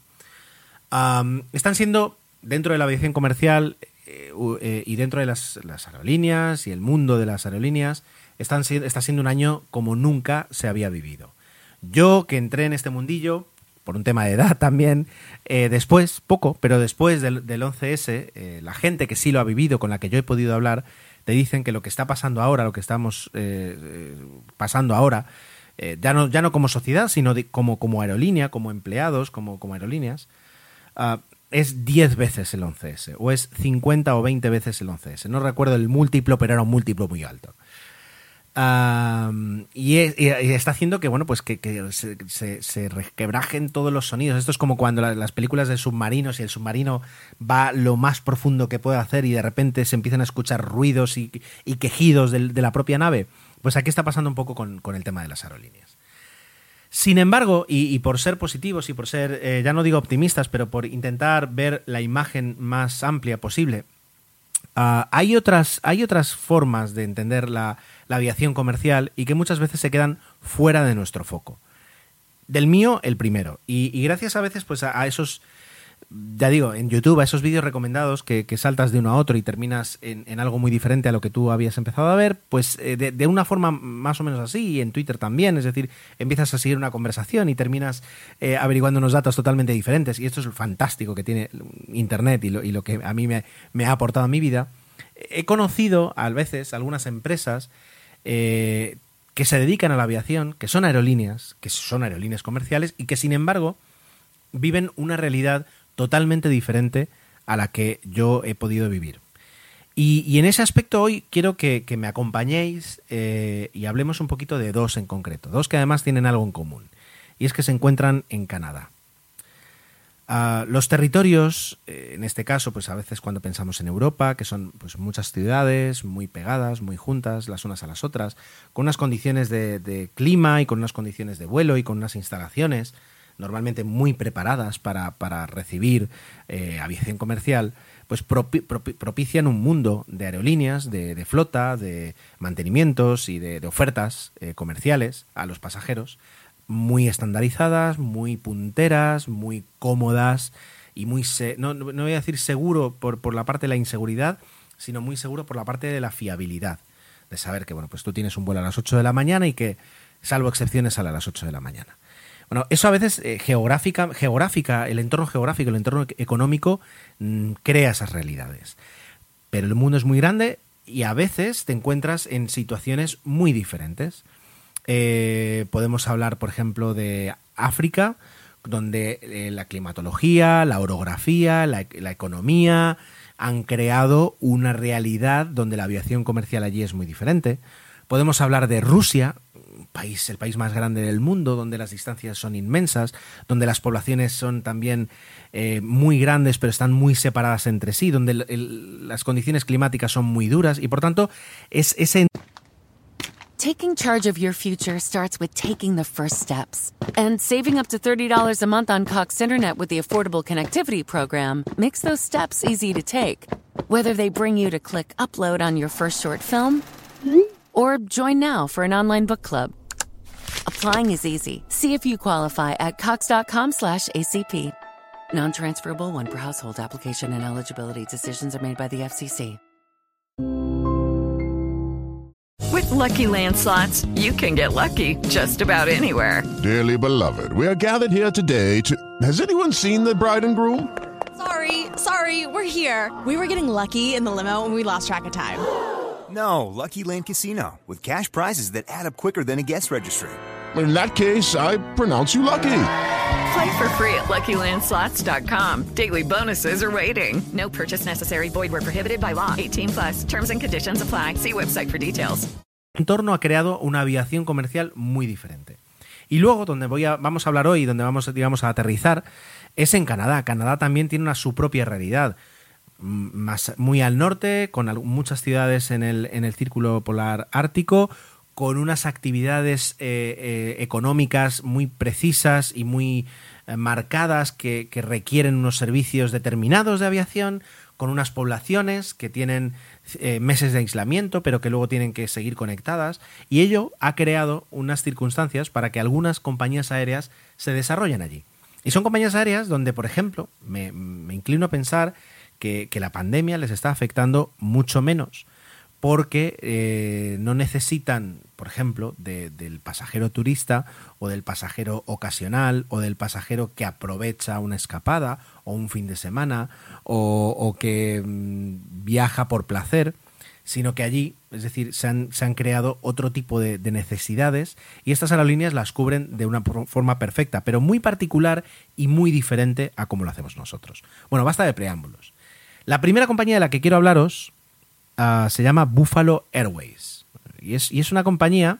están siendo, dentro de la aviación comercial, eh, y dentro de las, aerolíneas y el mundo de las aerolíneas están, está siendo un año como nunca se había vivido. Yo que entré en este mundillo, por un tema de edad también, eh, después, poco, pero después del, 11S, la gente que sí lo ha vivido, con la que yo he podido hablar, te dicen que lo que está pasando ahora, lo que estamos pasando ahora, ya, no, ya no como sociedad, sino como, como aerolínea, como empleados, como, como aerolíneas, ah, es 10 veces el 11S o es 50 o 20 veces el 11S. No recuerdo el múltiplo, pero era un múltiplo muy alto. Y, está haciendo que bueno pues que, se, se, requebrajen todos los sonidos. Esto es como cuando las películas de submarinos y el submarino va lo más profundo que puede hacer y de repente se empiezan a escuchar ruidos y, quejidos de, la propia nave. Pues aquí está pasando un poco con el tema de las aerolíneas. Sin embargo, y, por ser positivos y por ser, eh, ya no digo optimistas, pero por intentar ver la imagen más amplia posible, ah, hay, otras, hay otras formas de entender la, aviación comercial y que muchas veces se quedan fuera de nuestro foco. Del mío, el primero. Y, gracias a veces pues, a esos ya digo, en YouTube, a esos vídeos recomendados que, saltas de uno a otro y terminas en, algo muy diferente a lo que tú habías empezado a ver, pues eh, de, una forma más o menos así, y en Twitter también, es decir, empiezas a seguir una conversación y terminas eh, averiguando unos datos totalmente diferentes, y esto es lo fantástico que tiene Internet y lo, que a mí me, ha aportado a mi vida. He conocido a veces algunas empresas eh, que se dedican a la aviación, que son aerolíneas, que son aerolíneas comerciales, y que sin embargo viven una realidad totalmente diferente a la que yo he podido vivir. Y, en ese aspecto hoy quiero que, me acompañéis eh, y hablemos un poquito de dos en concreto, dos que además tienen algo en común, y es que se encuentran en Canadá. Ah, los territorios, eh, en este caso, pues a veces cuando pensamos en Europa, que son pues, muchas ciudades muy pegadas, muy juntas, las unas a las otras, con unas condiciones de clima y con unas condiciones de vuelo y con unas instalaciones normalmente muy preparadas para, recibir eh, aviación comercial, pues propician un mundo de aerolíneas, de, flota, de mantenimientos y de, ofertas eh, comerciales a los pasajeros muy estandarizadas, muy punteras, muy cómodas y muy, no, no, voy a decir seguro por, por la parte de la inseguridad, sino muy seguro por la parte de la fiabilidad, de saber que bueno, pues tú tienes un vuelo a las 8 de la mañana y que, salvo excepciones, sale a las 8 de la mañana. Bueno, eso a veces eh, geográfica, geográfica, el entorno geográfico, el entorno económico mm, crea esas realidades. Pero el mundo es muy grande y a veces te encuentras en situaciones muy diferentes. Eh, podemos hablar, por ejemplo, de África, donde eh, la climatología, la orografía, la, la economía han creado una realidad donde la aviación comercial allí es muy diferente. Podemos hablar de Rusia, país, el país más grande del mundo, donde las distancias son inmensas, donde las poblaciones son también eh, muy grandes, pero están muy separadas entre sí, donde las condiciones climáticas son muy duras y por tanto es ese. Taking charge of your future starts with taking the first steps. And saving up to $30 a month on Cox Internet with the Affordable Connectivity Program makes those steps easy to take. Whether they bring you to click upload on your first short film or join now for an online book club. Applying is easy. See if you qualify at cox.com/acp. Non-transferable one per household application and eligibility decisions are made by the FCC. With lucky landslots, you can get lucky just about anywhere. Dearly beloved, we are gathered here today to. Has anyone seen the bride and groom? Sorry, sorry, we're here. We were getting lucky in the limo and we lost track of time. No, Lucky Land Casino with cash prizes that add up quicker than a guest registry in that case, I pronounce you lucky. Play for free at LuckyLandSlots.com. Daily bonuses are waiting. No purchase necessary. Void were prohibited by law. 18 plus. Terms and conditions apply. See website for details. El entorno ha creado una aviación comercial muy diferente. Y luego, donde voy a, vamos a hablar hoy, donde vamos digamos, a aterrizar, es en Canadá. Canadá también tiene una, su propia realidad. Más, muy al norte, con muchas ciudades en el, en el círculo polar ártico, con unas actividades eh, eh, económicas muy precisas y muy eh, marcadas que, requieren unos servicios determinados de aviación, con unas poblaciones que tienen meses de aislamiento, pero que luego tienen que seguir conectadas, y ello ha creado unas circunstancias para que algunas compañías aéreas se desarrollen allí. Y son compañías aéreas donde, por ejemplo, me inclino a pensar que, la pandemia les está afectando mucho menos porque eh, no necesitan, por ejemplo, de, del pasajero turista o del pasajero ocasional o del pasajero que aprovecha una escapada o un fin de semana o, o que mm, viaja por placer, sino que allí, es decir, se han, se han creado otro tipo de, de, necesidades y estas aerolíneas las cubren de una forma perfecta, pero muy particular y muy diferente a como lo hacemos nosotros. Bueno, basta de preámbulos. La primera compañía de la que quiero hablaros uh, se llama Buffalo Airways. Y es, y es, una compañía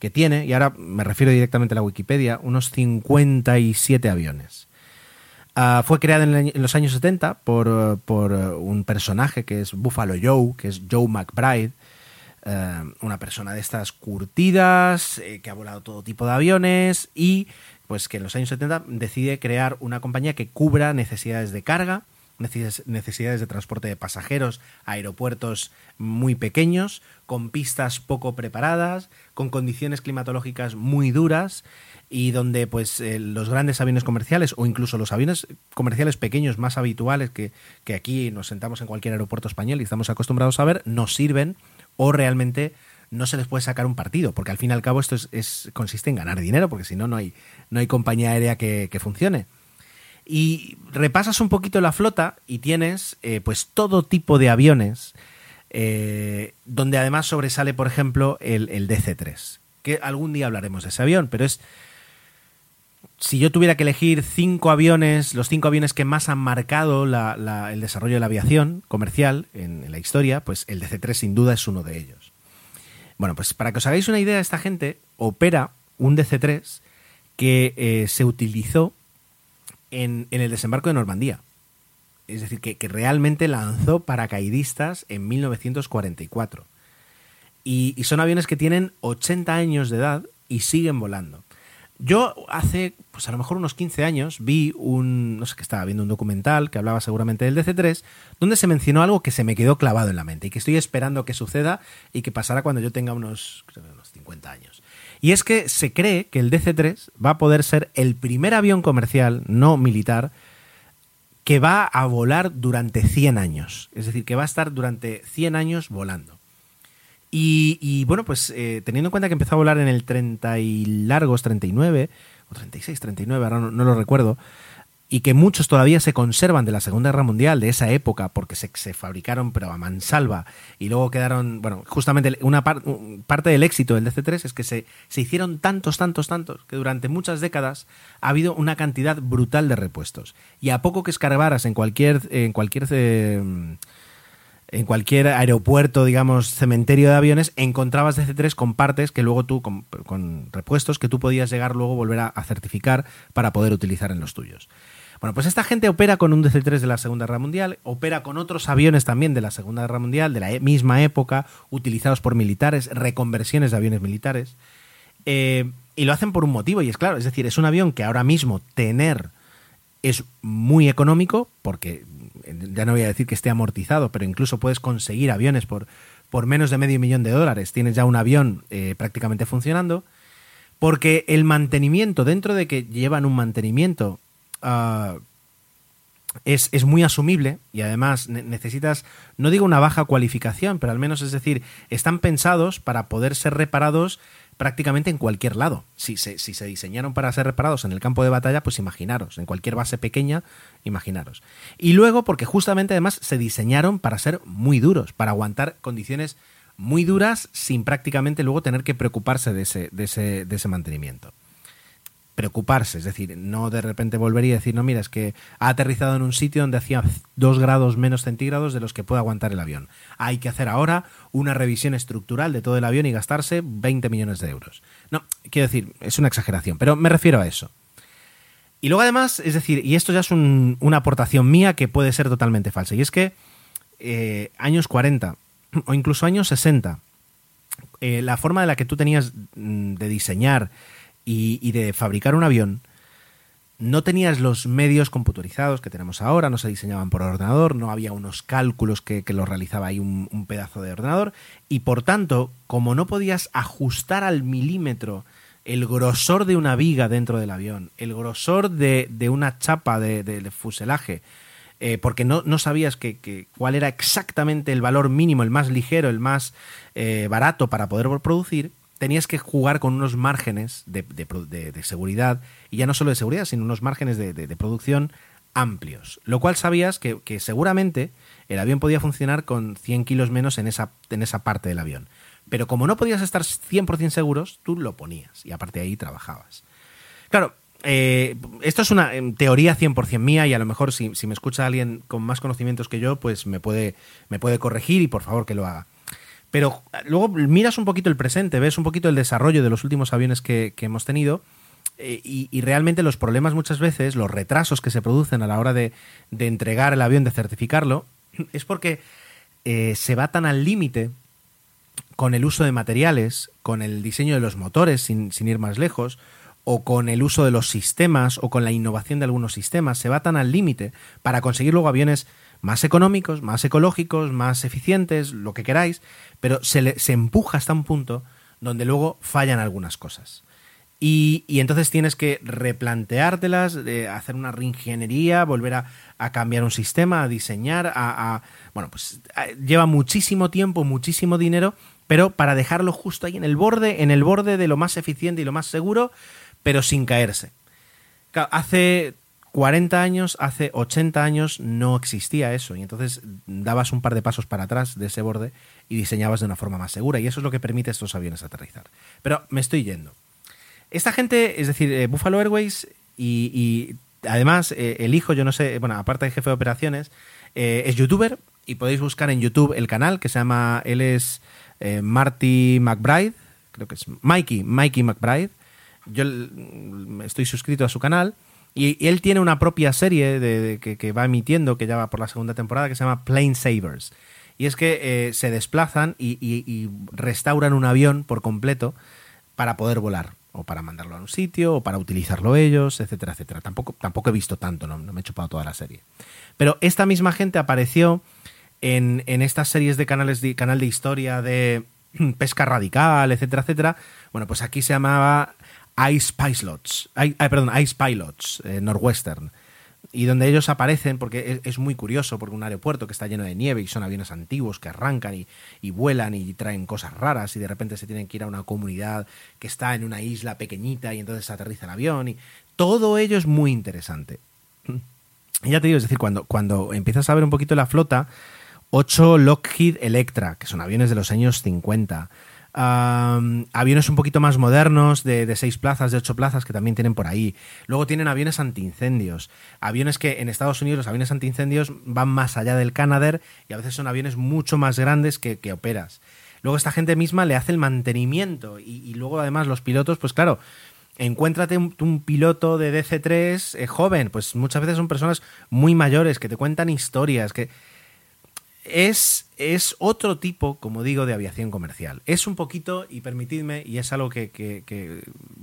que tiene, y ahora me refiero directamente a la Wikipedia, unos 57 aviones. Uh, fue creada en, los años 70 por, por, un personaje que es Buffalo Joe, que es Joe McBride, uh, una persona de estas curtidas, eh, que ha volado todo tipo de aviones y pues que en los años 70 decide crear una compañía que cubra necesidades de carga, necesidades de transporte de pasajeros aeropuertos muy pequeños, con pistas poco preparadas, con condiciones climatológicas muy duras y donde pues eh, los grandes aviones comerciales o incluso los aviones comerciales pequeños más habituales que, que aquí nos sentamos en cualquier aeropuerto español y estamos acostumbrados a ver, no sirven o realmente no se les puede sacar un partido, porque al fin y al cabo esto es, es consiste en ganar dinero, porque si no, no hay, no hay compañía aérea que funcione y repasas un poquito la flota y tienes eh, pues todo tipo de aviones eh, donde además sobresale por ejemplo el, el, DC-3 que algún día hablaremos de ese avión pero es si yo tuviera que elegir cinco aviones los cinco aviones que más han marcado el desarrollo de la aviación comercial en, en la historia pues el DC-3 sin duda es uno de ellos. Bueno pues para que os hagáis una idea esta gente opera un DC-3 que eh, se utilizó en, el desembarco de Normandía. Es decir, que, que, realmente lanzó paracaidistas en 1944. Y, y, son aviones que tienen 80 años de edad y siguen volando. Yo hace, pues a lo mejor unos 15 años, vi un, no sé qué estaba viendo un documental que hablaba seguramente del DC-3, donde se mencionó algo que se me quedó clavado en la mente y que estoy esperando que suceda y que pasará cuando yo tenga unos, unos 50 años. Y es que se cree que el DC-3 va a poder ser el primer avión comercial, no militar, que va a volar durante 100 años. Es decir, que va a estar durante 100 años volando. Y, bueno, pues eh, teniendo en cuenta que empezó a volar en el 30 y largos, 39, o 36, 39, ahora no lo recuerdo, y que muchos todavía se conservan de la Segunda Guerra Mundial, de esa época, porque se, se fabricaron pero a mansalva y luego quedaron, bueno, justamente una par, parte del éxito del DC-3 es que se, se, hicieron tantos, tantos, tantos, que durante muchas décadas ha habido una cantidad brutal de repuestos. Y a poco que escarbaras en cualquier... En cualquier eh, en cualquier aeropuerto, digamos, cementerio de aviones, encontrabas DC-3 con partes que luego tú, con, repuestos que tú podías llegar luego volver a certificar para poder utilizar en los tuyos. Bueno, pues esta gente opera con un DC-3 de la Segunda Guerra Mundial, opera con otros aviones también de la Segunda Guerra Mundial, de la misma época, utilizados por militares, reconversiones de aviones militares, eh, y lo hacen por un motivo, y es claro, es decir, es un avión que ahora mismo tener es muy económico, porque ya no voy a decir que esté amortizado, pero incluso puedes conseguir aviones por, por menos de medio millón de dólares, tienes ya un avión eh, prácticamente funcionando, porque el mantenimiento, dentro de que llevan un mantenimiento uh, es, es, muy asumible y además necesitas, no digo una baja cualificación, pero al menos es decir, están pensados para poder ser reparados prácticamente en cualquier lado. Si se, si se diseñaron para ser reparados en el campo de batalla, pues imaginaros, en cualquier base pequeña, imaginaros. Y luego porque justamente además se diseñaron para ser muy duros, para aguantar condiciones muy duras sin prácticamente luego tener que preocuparse de ese, de ese, de ese mantenimiento preocuparse, es decir, no de repente volver y decir, no, mira, es que ha aterrizado en un sitio donde hacía dos grados menos centígrados de los que puede aguantar el avión. Hay que hacer ahora una revisión estructural de todo el avión y gastarse 20 millones de euros. No, quiero decir, es una exageración, pero me refiero a eso. Y luego además, es decir, y esto ya es un- una aportación mía que puede ser totalmente falsa, y es que eh, años 40 o incluso años 60, eh, la forma de la que tú tenías mm, de diseñar y, y de fabricar un avión, no tenías los medios computarizados que tenemos ahora, no se diseñaban por ordenador, no había unos cálculos que, que los realizaba ahí un, pedazo de ordenador, y por tanto, como no podías ajustar al milímetro el grosor de una viga dentro del avión, el grosor de, de una chapa de, fuselaje, eh, porque no, no sabías que cuál era exactamente el valor mínimo, el más ligero, el más eh, barato para poder producir, tenías que jugar con unos márgenes de, seguridad, y ya no solo de seguridad, sino unos márgenes de, producción amplios. Lo cual sabías que, seguramente el avión podía funcionar con 100 kilos menos en esa, en esa parte del avión. Pero como no podías estar 100% seguros, tú lo ponías y aparte de ahí trabajabas. Claro, eh, esto es una teoría 100% mía y a lo mejor si, si me escucha alguien con más conocimientos que yo, pues me puede, me puede corregir y por favor que lo haga. Pero eh, luego miras un poquito el presente, ves un poquito el desarrollo de los últimos aviones que, hemos tenido eh, y, realmente los problemas muchas veces, los retrasos que se producen a la hora de, de entregar el avión, de certificarlo, <clears throat> es porque eh, se va tan al límite con el uso de materiales, con el diseño de los motores, sin, sin ir más lejos, o con el uso de los sistemas, o con la innovación de algunos sistemas, se va tan al límite para conseguir luego aviones más económicos, más ecológicos, más eficientes, lo que queráis, pero se, le- se empuja hasta un punto donde luego fallan algunas cosas. Y, y entonces tienes que replanteártelas, de hacer una reingeniería, volver a, cambiar un sistema, a diseñar, a, bueno, pues lleva muchísimo tiempo, muchísimo dinero, pero para dejarlo justo ahí en el borde, en el borde de lo más eficiente y lo más seguro, pero sin caerse. Hace 40 años, hace 80 años no existía eso y entonces dabas un par de pasos para atrás de ese borde y diseñabas de una forma más segura y eso es lo que permite a estos aviones aterrizar. Pero me estoy yendo. Esta gente, es decir, eh, Buffalo Airways y, además eh, el hijo, yo no sé, bueno, aparte de jefe de operaciones, eh, es youtuber y podéis buscar en YouTube el canal que se llama, él es Marty McBride, creo que es Mikey, Mikey McBride. Yo estoy suscrito a su canal y, él tiene una propia serie de, que, va emitiendo, que ya va por la segunda temporada, que se llama Plane Savers. Y es que eh, se desplazan y, y- y restauran un avión por completo para poder volar, o para mandarlo a un sitio, o para utilizarlo ellos, etcétera, etcétera. Tampoco, tampoco he visto tanto, no, no me he chupado toda la serie. Pero esta misma gente apareció en, en estas series de canales de, canal de historia de <clears throat> pesca radical, etcétera, etcétera. Bueno, pues aquí se llamaba Ice Pilots, ay, ay, perdón, eh, Northwestern. Y donde ellos aparecen, porque es, es muy curioso, porque un aeropuerto que está lleno de nieve y son aviones antiguos que arrancan y, y vuelan y traen cosas raras y de repente se tienen que ir a una comunidad que está en una isla pequeñita y entonces aterriza el avión y todo ello es muy interesante. <clears throat> Y ya te digo, es decir, cuando, cuando empiezas a ver un poquito la flota, 8 Lockheed Electra, que son aviones de los años 50. Aviones un poquito más modernos, de, 6 plazas, de 8 plazas, que también tienen por ahí. Luego tienen aviones antiincendios. Aviones que en Estados Unidos, los aviones antiincendios van más allá del Canadair y a veces son aviones mucho más grandes que, operas. Luego esta gente misma le hace el mantenimiento y, luego además los pilotos, pues claro, encuéntrate un, un piloto de DC-3 eh, joven, pues muchas veces son personas muy mayores que te cuentan historias, que es, es otro tipo, como digo, de aviación comercial. Es un poquito, y permitidme, y es algo que, que-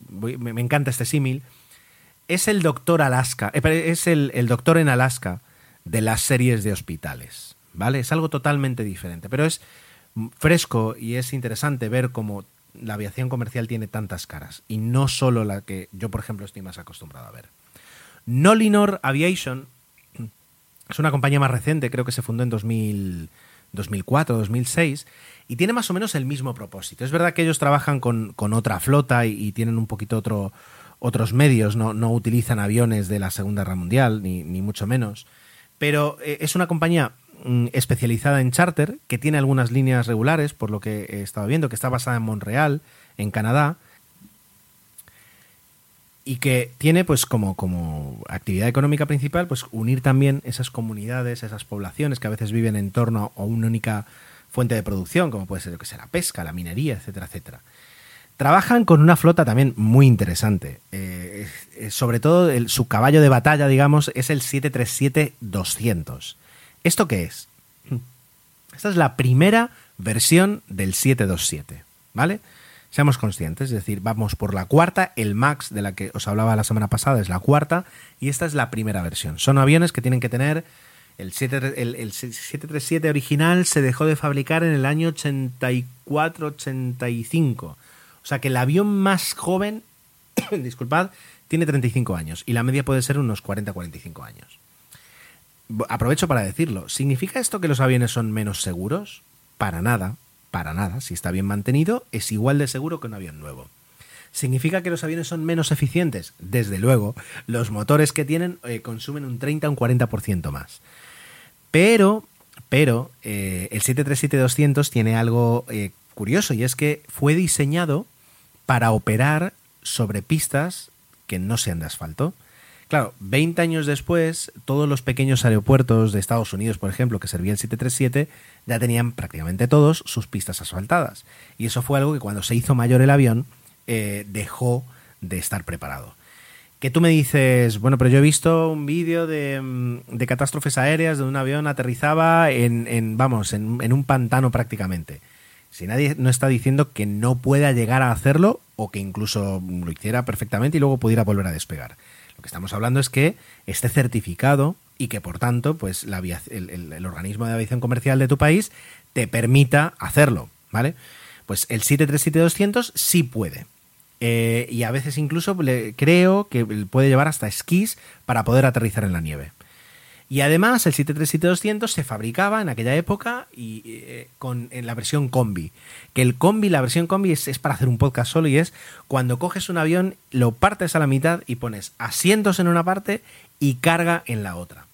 me, encanta este símil, es el doctor Alaska, eh, es el, el doctor en Alaska de las series de hospitales, ¿vale? Es algo totalmente diferente, pero es fresco y es interesante ver cómo la aviación comercial tiene tantas caras y no solo la que yo, por ejemplo, estoy más acostumbrado a ver. Nolinor Aviation es una compañía más reciente, creo que se fundó en 2000, 2004, 2006, y tiene más o menos el mismo propósito. Es verdad que ellos trabajan con, con otra flota y, tienen un poquito otro, otros medios, no, no utilizan aviones de la Segunda Guerra Mundial, ni, ni mucho menos, pero eh, es una compañía mm, especializada en charter, que tiene algunas líneas regulares, por lo que he estado viendo, que está basada en Montreal, en Canadá, y que tiene pues como, como actividad económica principal pues unir también esas comunidades, esas poblaciones que a veces viven en torno a una única fuente de producción, como puede ser yo que sé, la pesca, la minería, etcétera, etcétera. Trabajan con una flota también muy interesante. Eh, eh, sobre todo su caballo de batalla, digamos, es el 737-200. ¿Esto qué es? Esta es la primera versión del 727, ¿vale? Seamos conscientes, es decir, vamos por la cuarta, el MAX de la que os hablaba la semana pasada es la cuarta y esta es la primera versión. Son aviones que tienen que tener el, 7, el, el 737 original se dejó de fabricar en el año 84-85. O sea que el avión más joven, <coughs> disculpad, tiene 35 años y la media puede ser unos 40-45 años. Aprovecho para decirlo. ¿Significa esto que los aviones son menos seguros? Para nada, para nada. Si está bien mantenido, es igual de seguro que un avión nuevo. ¿Significa que los aviones son menos eficientes? Desde luego, los motores que tienen eh, consumen un 30 o un 40% más. Pero, pero, eh, el 737-200 tiene algo eh, curioso y es que fue diseñado para operar sobre pistas que no sean de asfalto. Claro, 20 años después, todos los pequeños aeropuertos de Estados Unidos, por ejemplo, que servía el 737, ya tenían prácticamente todos sus pistas asfaltadas. Y eso fue algo que cuando se hizo mayor el avión, eh, dejó de estar preparado que tú me dices, bueno, pero yo he visto un vídeo de, mm, catástrofes aéreas donde un avión aterrizaba en, en vamos, en, un pantano prácticamente. Si nadie no está diciendo que no pueda llegar a hacerlo o que incluso lo hiciera perfectamente y luego pudiera volver a despegar. Estamos hablando es que esté certificado y que por tanto, pues la el, el, el organismo de aviación comercial de tu país te permita hacerlo, ¿vale? Pues el 737-200 sí puede. Eh, y a veces incluso le, creo que puede llevar hasta esquís para poder aterrizar en la nieve. Y además el 737-200 se fabricaba en aquella época y, eh, con, en la versión combi. Que el combi, la versión combi es, es, para hacer un podcast solo y es cuando coges un avión, lo partes a la mitad y pones asientos en una parte y carga en la otra.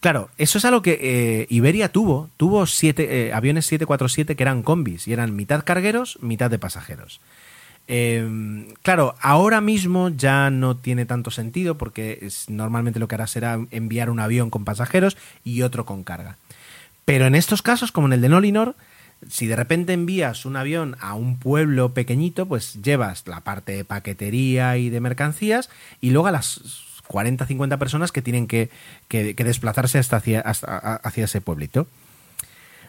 Claro, eso es algo que eh, Iberia tuvo. Tuvo siete, eh, aviones 747 que eran combis y eran mitad cargueros, mitad de pasajeros. Eh, claro, ahora mismo ya no tiene tanto sentido porque es, normalmente lo que hará será enviar un avión con pasajeros y otro con carga. Pero en estos casos, como en el de Nolinor, si de repente envías un avión a un pueblo pequeñito, pues llevas la parte de paquetería y de mercancías y luego a las 40, 50 personas que tienen que, que, desplazarse hasta hacia, hacia ese pueblito.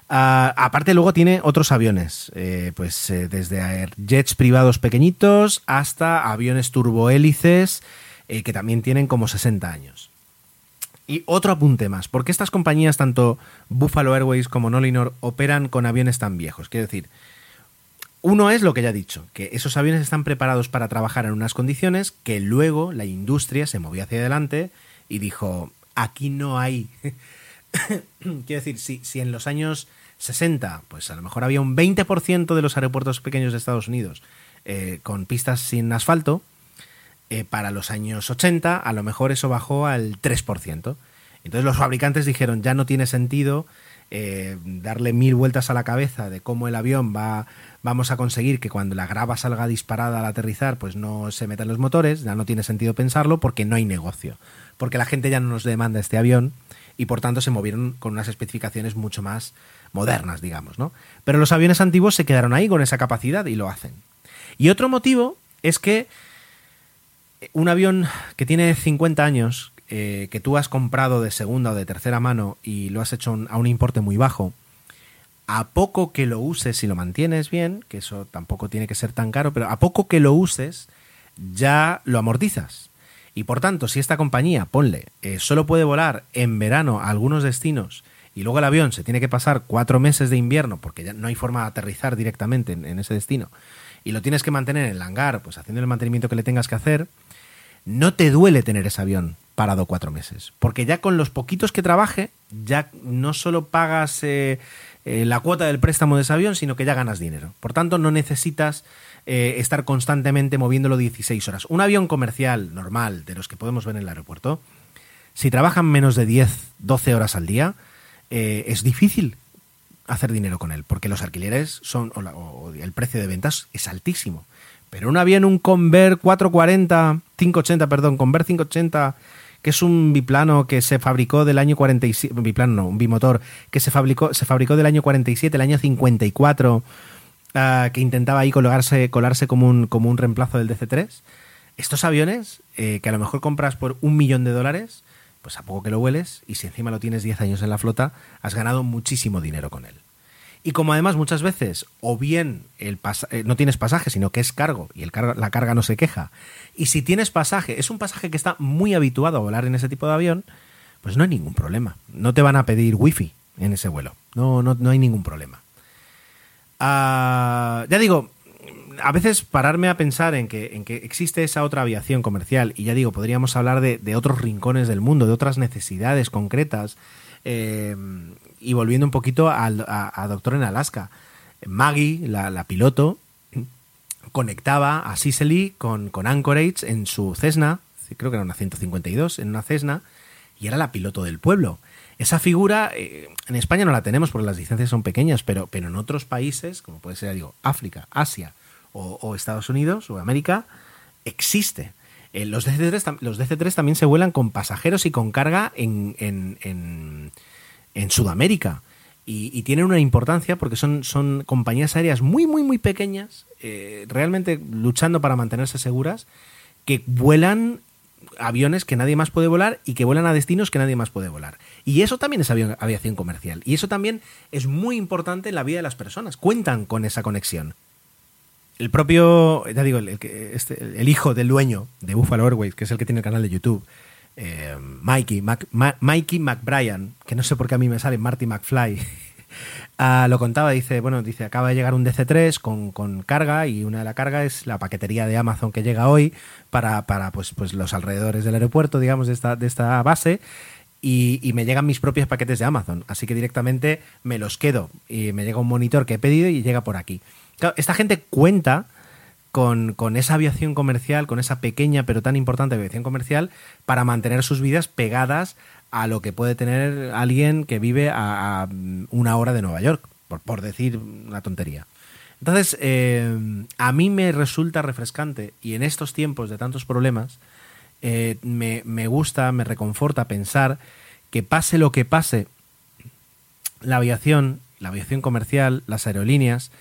Uh, aparte luego tiene otros aviones, eh, pues eh, desde jets privados pequeñitos hasta aviones turbohélices eh, que también tienen como 60 años. Y otro apunte más, ¿por qué estas compañías, tanto Buffalo Airways como Nolinor, operan con aviones tan viejos? Quiero decir, uno es lo que ya he dicho, que esos aviones están preparados para trabajar en unas condiciones que luego la industria se movió hacia adelante y dijo, aquí no hay... <laughs> Quiero decir, si en los años 60, pues a lo mejor había un 20% de los aeropuertos pequeños de Estados Unidos eh, con pistas sin asfalto. Eh, para los años 80, a lo mejor eso bajó al 3%. Entonces los fabricantes dijeron, ya no tiene sentido eh, darle mil vueltas a la cabeza de cómo el avión va, vamos a conseguir que cuando la grava salga disparada al aterrizar, pues no se metan los motores, ya no tiene sentido pensarlo porque no hay negocio. Porque la gente ya no nos demanda este avión y por tanto se movieron con unas especificaciones mucho más modernas, digamos, ¿no? Pero los aviones antiguos se quedaron ahí con esa capacidad y lo hacen. Y otro motivo es que un avión que tiene 50 años, eh, que tú has comprado de segunda o de tercera mano y lo has hecho a un importe muy bajo, a poco que lo uses y lo mantienes bien, que eso tampoco tiene que ser tan caro, pero a poco que lo uses, ya lo amortizas. Y por tanto, si esta compañía, ponle, eh, solo puede volar en verano a algunos destinos y luego el avión se tiene que pasar cuatro meses de invierno porque ya no hay forma de aterrizar directamente en, ese destino y lo tienes que mantener en el hangar, pues haciendo el mantenimiento que le tengas que hacer, no te duele tener ese avión parado cuatro meses. Porque ya con los poquitos que trabaje, ya no solo pagas eh, eh, la cuota del préstamo de ese avión, sino que ya ganas dinero. Por tanto, no necesitas eh, estar constantemente moviéndolo 16 horas. Un avión comercial normal, de los que podemos ver en el aeropuerto, si trabajan menos de 10, 12 horas al día, eh, es difícil hacer dinero con él, porque los alquileres son, o, el precio de ventas es altísimo. Pero un avión, un Conver 440, 580, perdón, Conver 580, que es un biplano que se fabricó del año 47, biplano no, un bimotor, que se fabricó, se fabricó del año 47, el año 54, ah, que intentaba ahí colarse, colarse como, un, como un reemplazo del DC-3. Estos aviones, eh, que a lo mejor compras por un millón de dólares, pues a poco que lo hueles, y si encima lo tienes 10 años en la flota, has ganado muchísimo dinero con él. Y como además muchas veces, o bien el eh, no tienes pasaje, sino que es cargo, y el la carga no se queja, y si tienes pasaje, es un pasaje que está muy habituado a volar en ese tipo de avión, pues no hay ningún problema. No te van a pedir wifi en ese vuelo. No, no, no hay ningún problema. Ah, ya digo, a veces pararme a pensar en que, en que existe esa otra aviación comercial, y ya digo, podríamos hablar de, otros rincones del mundo, de otras necesidades concretas, eh, y volviendo un poquito a, Doctor en Alaska. Maggie, la, piloto, conectaba a Sicily con, con Anchorage en su Cessna, creo que era una 152, en una Cessna, y era la piloto del pueblo. Esa figura eh, en España no la tenemos porque las licencias son pequeñas, pero, pero en otros países, como puede ser, digo, África, Asia o, Estados Unidos o América, existe. Eh, los, DC-3, los DC-3 también se vuelan con pasajeros y con carga en, en, en, Sudamérica. Y, tienen una importancia porque son, son compañías aéreas muy, muy, muy pequeñas, eh, realmente luchando para mantenerse seguras, que vuelan aviones que nadie más puede volar y que vuelan a destinos que nadie más puede volar. Y eso también es aviación comercial. Y eso también es muy importante en la vida de las personas. Cuentan con esa conexión. El propio, ya digo, el, este, el hijo del dueño de Buffalo Airways, que es el que tiene el canal de YouTube, eh, Mikey, Mikey McBrien, que no sé por qué a mí me sale Marty McFly, <laughs> Ah, lo contaba, dice, bueno, dice, acaba de llegar un DC3 con, carga y una de la carga es la paquetería de Amazon que llega hoy para, para pues, pues los alrededores del aeropuerto, digamos, de esta, de esta base. Y, me llegan mis propios paquetes de Amazon. Así que directamente me los quedo y me llega un monitor que he pedido y llega por aquí. Esta gente cuenta con, con, esa aviación comercial, con esa pequeña pero tan importante aviación comercial para mantener sus vidas pegadas a lo que puede tener alguien que vive a, una hora de Nueva York, por, decir una tontería. Entonces, eh, a mí me resulta refrescante y en estos tiempos de tantos problemas, eh, me, gusta, me reconforta pensar que pase lo que pase, la aviación, la aviación comercial, las aerolíneas,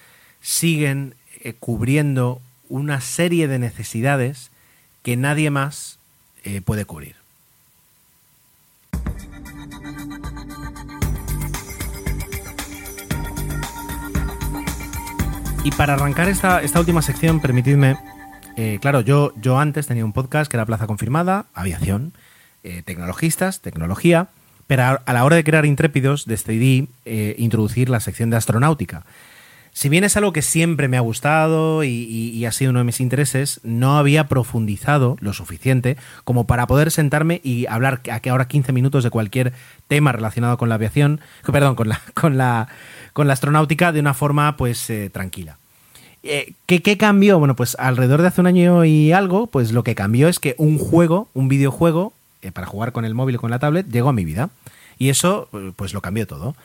siguen eh, cubriendo una serie de necesidades que nadie más puede cubrir. Y para arrancar esta, esta última sección, permitidme, eh, claro, yo, yo antes tenía un podcast que era Plaza Confirmada, aviación, eh, tecnologistas, tecnología, pero a, la hora de crear Intrépidos decidí eh, introducir la sección de astronáutica. Si bien es algo que siempre me ha gustado y, ha sido uno de mis intereses, no había profundizado lo suficiente como para poder sentarme y hablar ahora 15 minutos de cualquier tema relacionado con la aviación, <laughs> perdón, con la, con la, con la astronáutica de una forma pues eh, tranquila. Eh, ¿qué, ¿Qué cambió? Bueno, pues alrededor de hace un año y algo, pues lo que cambió es que un juego, un videojuego, eh, para jugar con el móvil o con la tablet, llegó a mi vida. Y eso, pues lo cambió todo.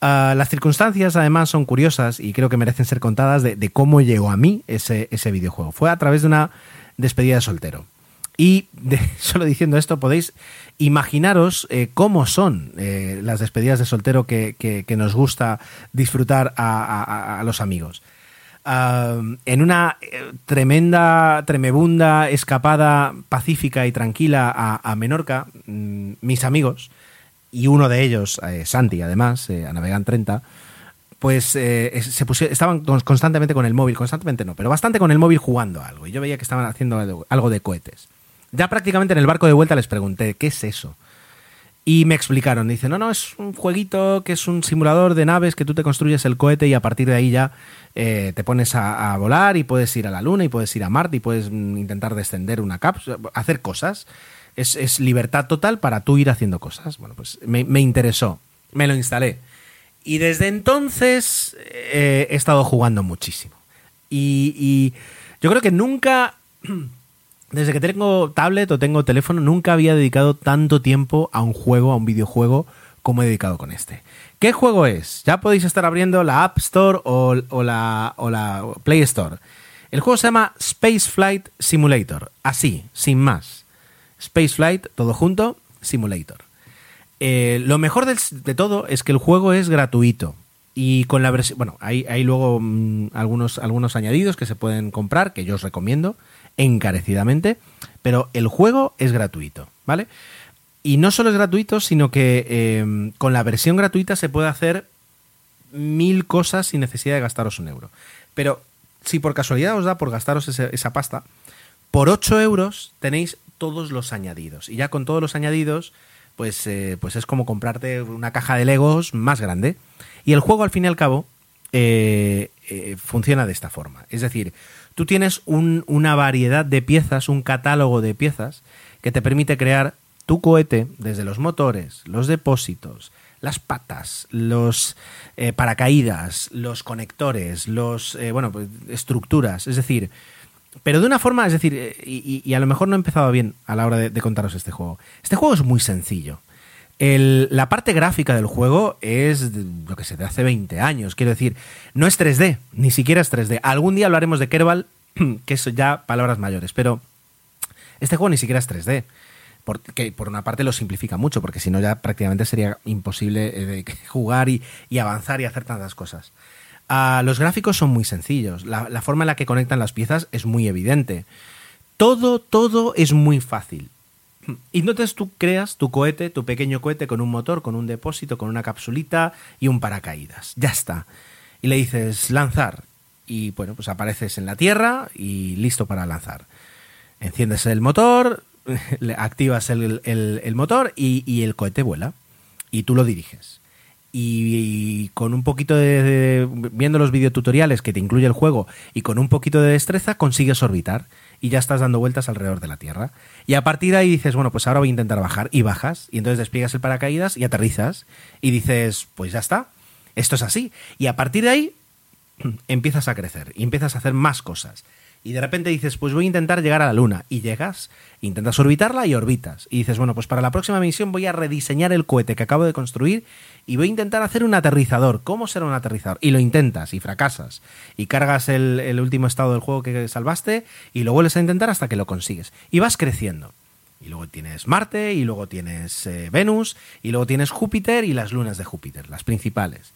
Ah, las circunstancias además son curiosas y creo que merecen ser contadas de, cómo llegó a mí ese, ese, videojuego. Fue a través de una despedida de soltero. Y <laughs> solo diciendo esto podéis imaginaros eh, cómo son eh, las despedidas de soltero que, nos gusta disfrutar a, los amigos. Ah, en una eh, tremenda, tremebunda escapada pacífica y tranquila a, Menorca, mm, mis amigos, y uno de ellos, eh, Santi, además, eh, a Navegan 30, pues eh, se pusieron, estaban constantemente con el móvil, constantemente no, pero bastante con el móvil jugando algo. Y yo veía que estaban haciendo algo de cohetes. Ya prácticamente en el barco de vuelta les pregunté, ¿qué es eso? Y me explicaron, dice, no, no, es un jueguito que es un simulador de naves que tú te construyes el cohete y a partir de ahí ya te pones a, a, volar y puedes ir a la Luna y puedes ir a Marte y puedes mm, intentar descender una cápsula, hacer cosas es, libertad total para tú ir haciendo cosas. Bueno, pues me, interesó, me lo instalé. Y desde entonces eh, he estado jugando muchísimo. Y, yo creo que nunca, <clears throat> desde que tengo tablet o tengo teléfono, nunca había dedicado tanto tiempo a un juego, a un videojuego, como he dedicado con este. ¿Qué juego es? Ya podéis estar abriendo la App Store o la Play Store. El juego se llama Space Flight Simulator. Así, sin más. Spaceflight, todo junto, Simulator. Eh, lo mejor de, todo es que el juego es gratuito. Y con la versión, bueno, hay, luego mm, algunos, algunos añadidos que se pueden comprar, que yo os recomiendo encarecidamente, pero el juego es gratuito, ¿vale? Y no solo es gratuito, sino que eh, con la versión gratuita se puede hacer mil cosas sin necesidad de gastaros un euro. Pero si por casualidad os da por gastaros esa pasta, por 8 euros tenéis todos los añadidos. Y ya con todos los añadidos, pues, eh, pues es como comprarte una caja de Legos más grande. Y el juego, al fin y al cabo, eh, eh, funciona de esta forma. Es decir, tú tienes un- una variedad de piezas, un catálogo de piezas, que te permite crear tu cohete desde los motores, los depósitos, las patas, los paracaídas, los conectores, los bueno, pues, estructuras. Es decir, pero de una forma, es decir, eh, y, a lo mejor no he empezado bien a la hora de, contaros este juego. Este juego es muy sencillo. La parte gráfica del juego es, lo que sé, de hace 20 años. Quiero decir, no es 3D, ni siquiera es 3D. Algún día hablaremos de Kerbal, <clears throat> que es ya palabras mayores, pero este juego ni siquiera es 3D. Porque por una parte lo simplifica mucho, porque si no ya prácticamente sería imposible eh, <laughs> jugar y avanzar y hacer tantas cosas. Ah, los gráficos son muy sencillos. La, forma en la que conectan las piezas es muy evidente. Todo, todo es muy fácil. Y entonces tú creas tu cohete, tu pequeño cohete con un motor, con un depósito, con una capsulita y un paracaídas. Ya está. Y le dices lanzar. Y bueno, pues apareces en la Tierra y listo para lanzar. Enciendes el motor, <laughs> activas el, motor y el cohete vuela. Y tú lo diriges. Y, con un poquito de, de- viendo los videotutoriales que te incluye el juego y con un poquito de destreza consigues orbitar y ya estás dando vueltas alrededor de la Tierra. Y a partir de ahí dices, bueno, pues ahora voy a intentar bajar y bajas y entonces despliegas el paracaídas y aterrizas y dices, pues ya está, esto es así. Y a partir de ahí <clears throat> empiezas a crecer y empiezas a hacer más cosas. Y de repente dices, pues voy a intentar llegar a la Luna. Y llegas, intentas orbitarla y orbitas. Y dices, bueno, pues para la próxima misión voy a rediseñar el cohete que acabo de construir y voy a intentar hacer un aterrizador. ¿Cómo será un aterrizador? Y lo intentas y fracasas. Y cargas el, el último estado del juego que salvaste y lo vuelves a intentar hasta que lo consigues. Y vas creciendo. Y luego tienes Marte, y luego tienes eh, Venus, y luego tienes Júpiter y las lunas de Júpiter, las principales.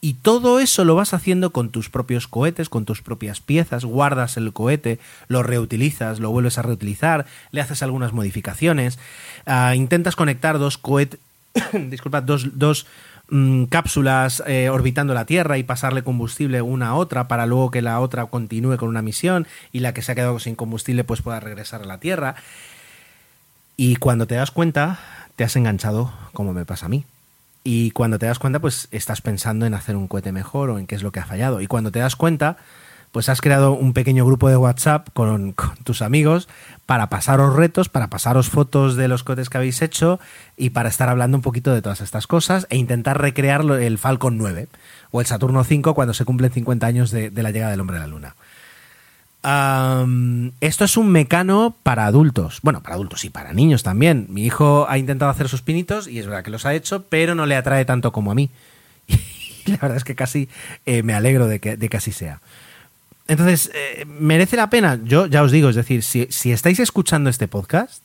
Y todo eso lo vas haciendo con tus propios cohetes, con tus propias piezas, guardas el cohete, lo reutilizas, lo vuelves a reutilizar, le haces algunas modificaciones, ah, intentas conectar dos cohetes, <coughs> disculpa, dos, dos mm, cápsulas eh, orbitando la Tierra y pasarle combustible una a otra para luego que la otra continúe con una misión y la que se ha quedado sin combustible pues pueda regresar a la Tierra. Y cuando te das cuenta, te has enganchado como me pasa a mí. Y cuando te das cuenta, pues estás pensando en hacer un cohete mejor o en qué es lo que ha fallado. Y cuando te das cuenta, pues has creado un pequeño grupo de WhatsApp con, tus amigos para pasaros retos, para pasaros fotos de los cohetes que habéis hecho y para estar hablando un poquito de todas estas cosas e intentar recrear el Falcon 9 o el Saturno 5 cuando se cumplen 50 años de, la llegada del hombre a la Luna. Esto es un mecano para adultos. Bueno, para adultos y para niños también. Mi hijo ha intentado hacer sus pinitos y es verdad que los ha hecho, pero no le atrae tanto como a mí. <laughs> Y la verdad es que casi eh, me alegro de que, de que así sea. Entonces, eh, ¿merece la pena? Yo ya os digo, es decir, si, si estáis escuchando este podcast,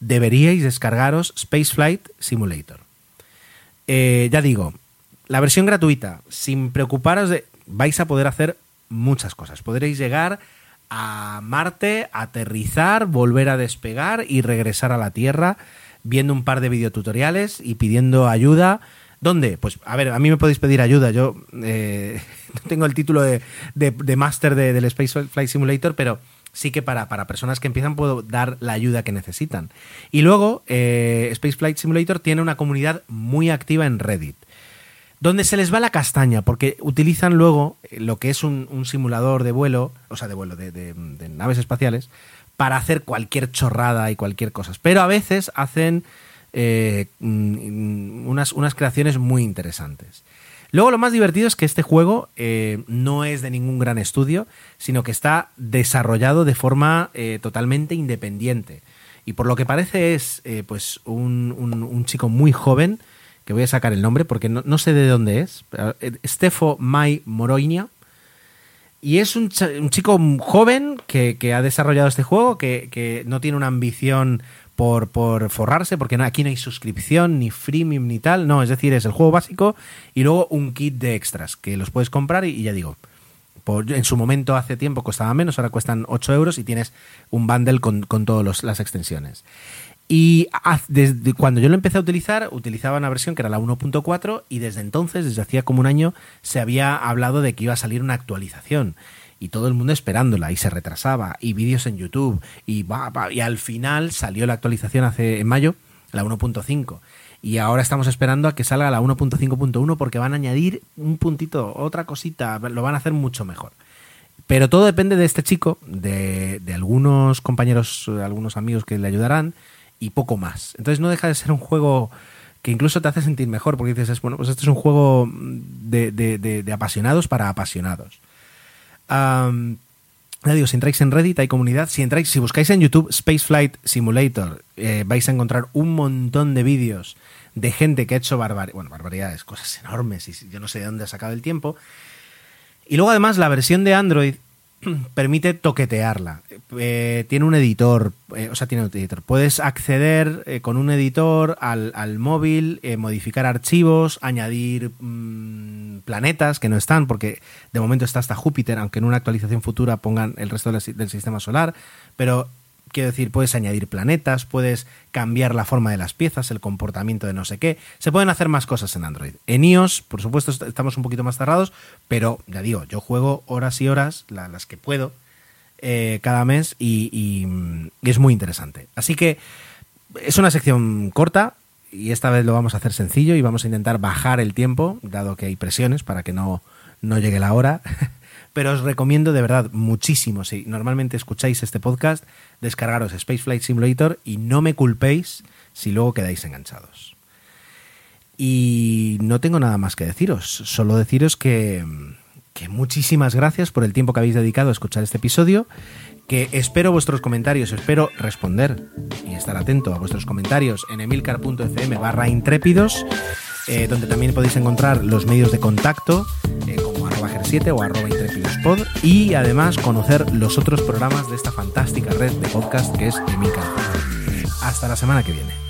deberíais descargaros Spaceflight Simulator. Eh, ya digo, la versión gratuita, sin preocuparos de... vais a poder hacer muchas cosas. Podréis llegar a Marte, aterrizar, volver a despegar y regresar a la Tierra viendo un par de videotutoriales y pidiendo ayuda. ¿Dónde? Pues a ver, a mí me podéis pedir ayuda. Yo eh, <laughs> no tengo el título de, de, de máster de- del Space Flight Simulator, pero sí que para, para personas que empiezan puedo dar la ayuda que necesitan. Y luego, eh, Space Flight Simulator tiene una comunidad muy activa en Reddit donde se les va la castaña, porque utilizan luego lo que es un, un simulador de vuelo, o sea, de vuelo de, de- de naves espaciales, para hacer cualquier chorrada y cualquier cosa. Pero a veces hacen eh, mm, unas, unas creaciones muy interesantes. Luego lo más divertido es que este juego eh, no es de ningún gran estudio, sino que está desarrollado de forma eh, totalmente independiente. Y por lo que parece es pues un, un- un chico muy joven, que voy a sacar el nombre porque no, no sé de dónde es, Stefo Mai Moroinia, y es un, chico joven que, ha desarrollado este juego, que, no tiene una ambición por, forrarse, porque aquí no hay suscripción, ni freemium, ni tal. No, es decir, es el juego básico y luego un kit de extras que los puedes comprar y, ya digo, en su momento hace tiempo costaba menos, ahora cuestan 8 euros y tienes un bundle con, con todas las extensiones. Y desde cuando yo lo empecé a utilizar, utilizaba una versión que era la 1.4 y desde entonces, desde hacía como un año, se había hablado de que iba a salir una actualización y todo el mundo esperándola y se retrasaba y vídeos en YouTube y, y al final salió la actualización hace en mayo, la 1.5 y ahora estamos esperando a que salga la 1.5.1 porque van a añadir un puntito, otra cosita, lo van a hacer mucho mejor. Pero todo depende de este chico, de, de algunos compañeros, de algunos amigos que le ayudarán y poco más. Entonces no deja de ser un juego que incluso te hace sentir mejor porque dices, bueno, pues este es un juego de, de, apasionados para apasionados. Digo, si entráis en Reddit hay comunidad, si entráis, si buscáis en YouTube Spaceflight Simulator, eh, vais a encontrar un montón de vídeos de gente que ha hecho barbar bueno, barbaridades, cosas enormes y yo no sé de dónde ha sacado el tiempo. Y luego además la versión de Android <clears throat> permite toquetearla. Eh, tiene un editor, eh, o sea, tiene un editor. Puedes acceder con un editor al, móvil, modificar archivos, añadir mm, planetas que no están, porque de momento está hasta Júpiter, aunque en una actualización futura pongan el resto del sistema solar, pero Quiero decir, puedes añadir planetas, puedes cambiar la forma de las piezas, el comportamiento de no sé qué. Se pueden hacer más cosas en Android. En iOS, por supuesto, estamos un poquito más cerrados, pero ya digo, yo juego horas y horas, las que puedo, eh, cada mes y, es muy interesante. Así que es una sección corta y esta vez lo vamos a hacer sencillo y vamos a intentar bajar el tiempo, dado que hay presiones para que no, no llegue la hora. <laughs> pero os recomiendo de verdad muchísimo, si normalmente escucháis este podcast, descargaros Spaceflight Simulator y no me culpéis si luego quedáis enganchados. Y no tengo nada más que deciros, solo deciros que, que muchísimas gracias por el tiempo que habéis dedicado a escuchar este episodio, que espero vuestros comentarios, espero responder y estar atento a vuestros comentarios en emilcar.fm barra intrépidos, eh, donde también podéis encontrar los medios de contacto, eh, como arroba 7 o arroba intrépidospod, y además conocer los otros programas de esta fantástica red de podcast que es Emilcar. Hasta la semana que viene.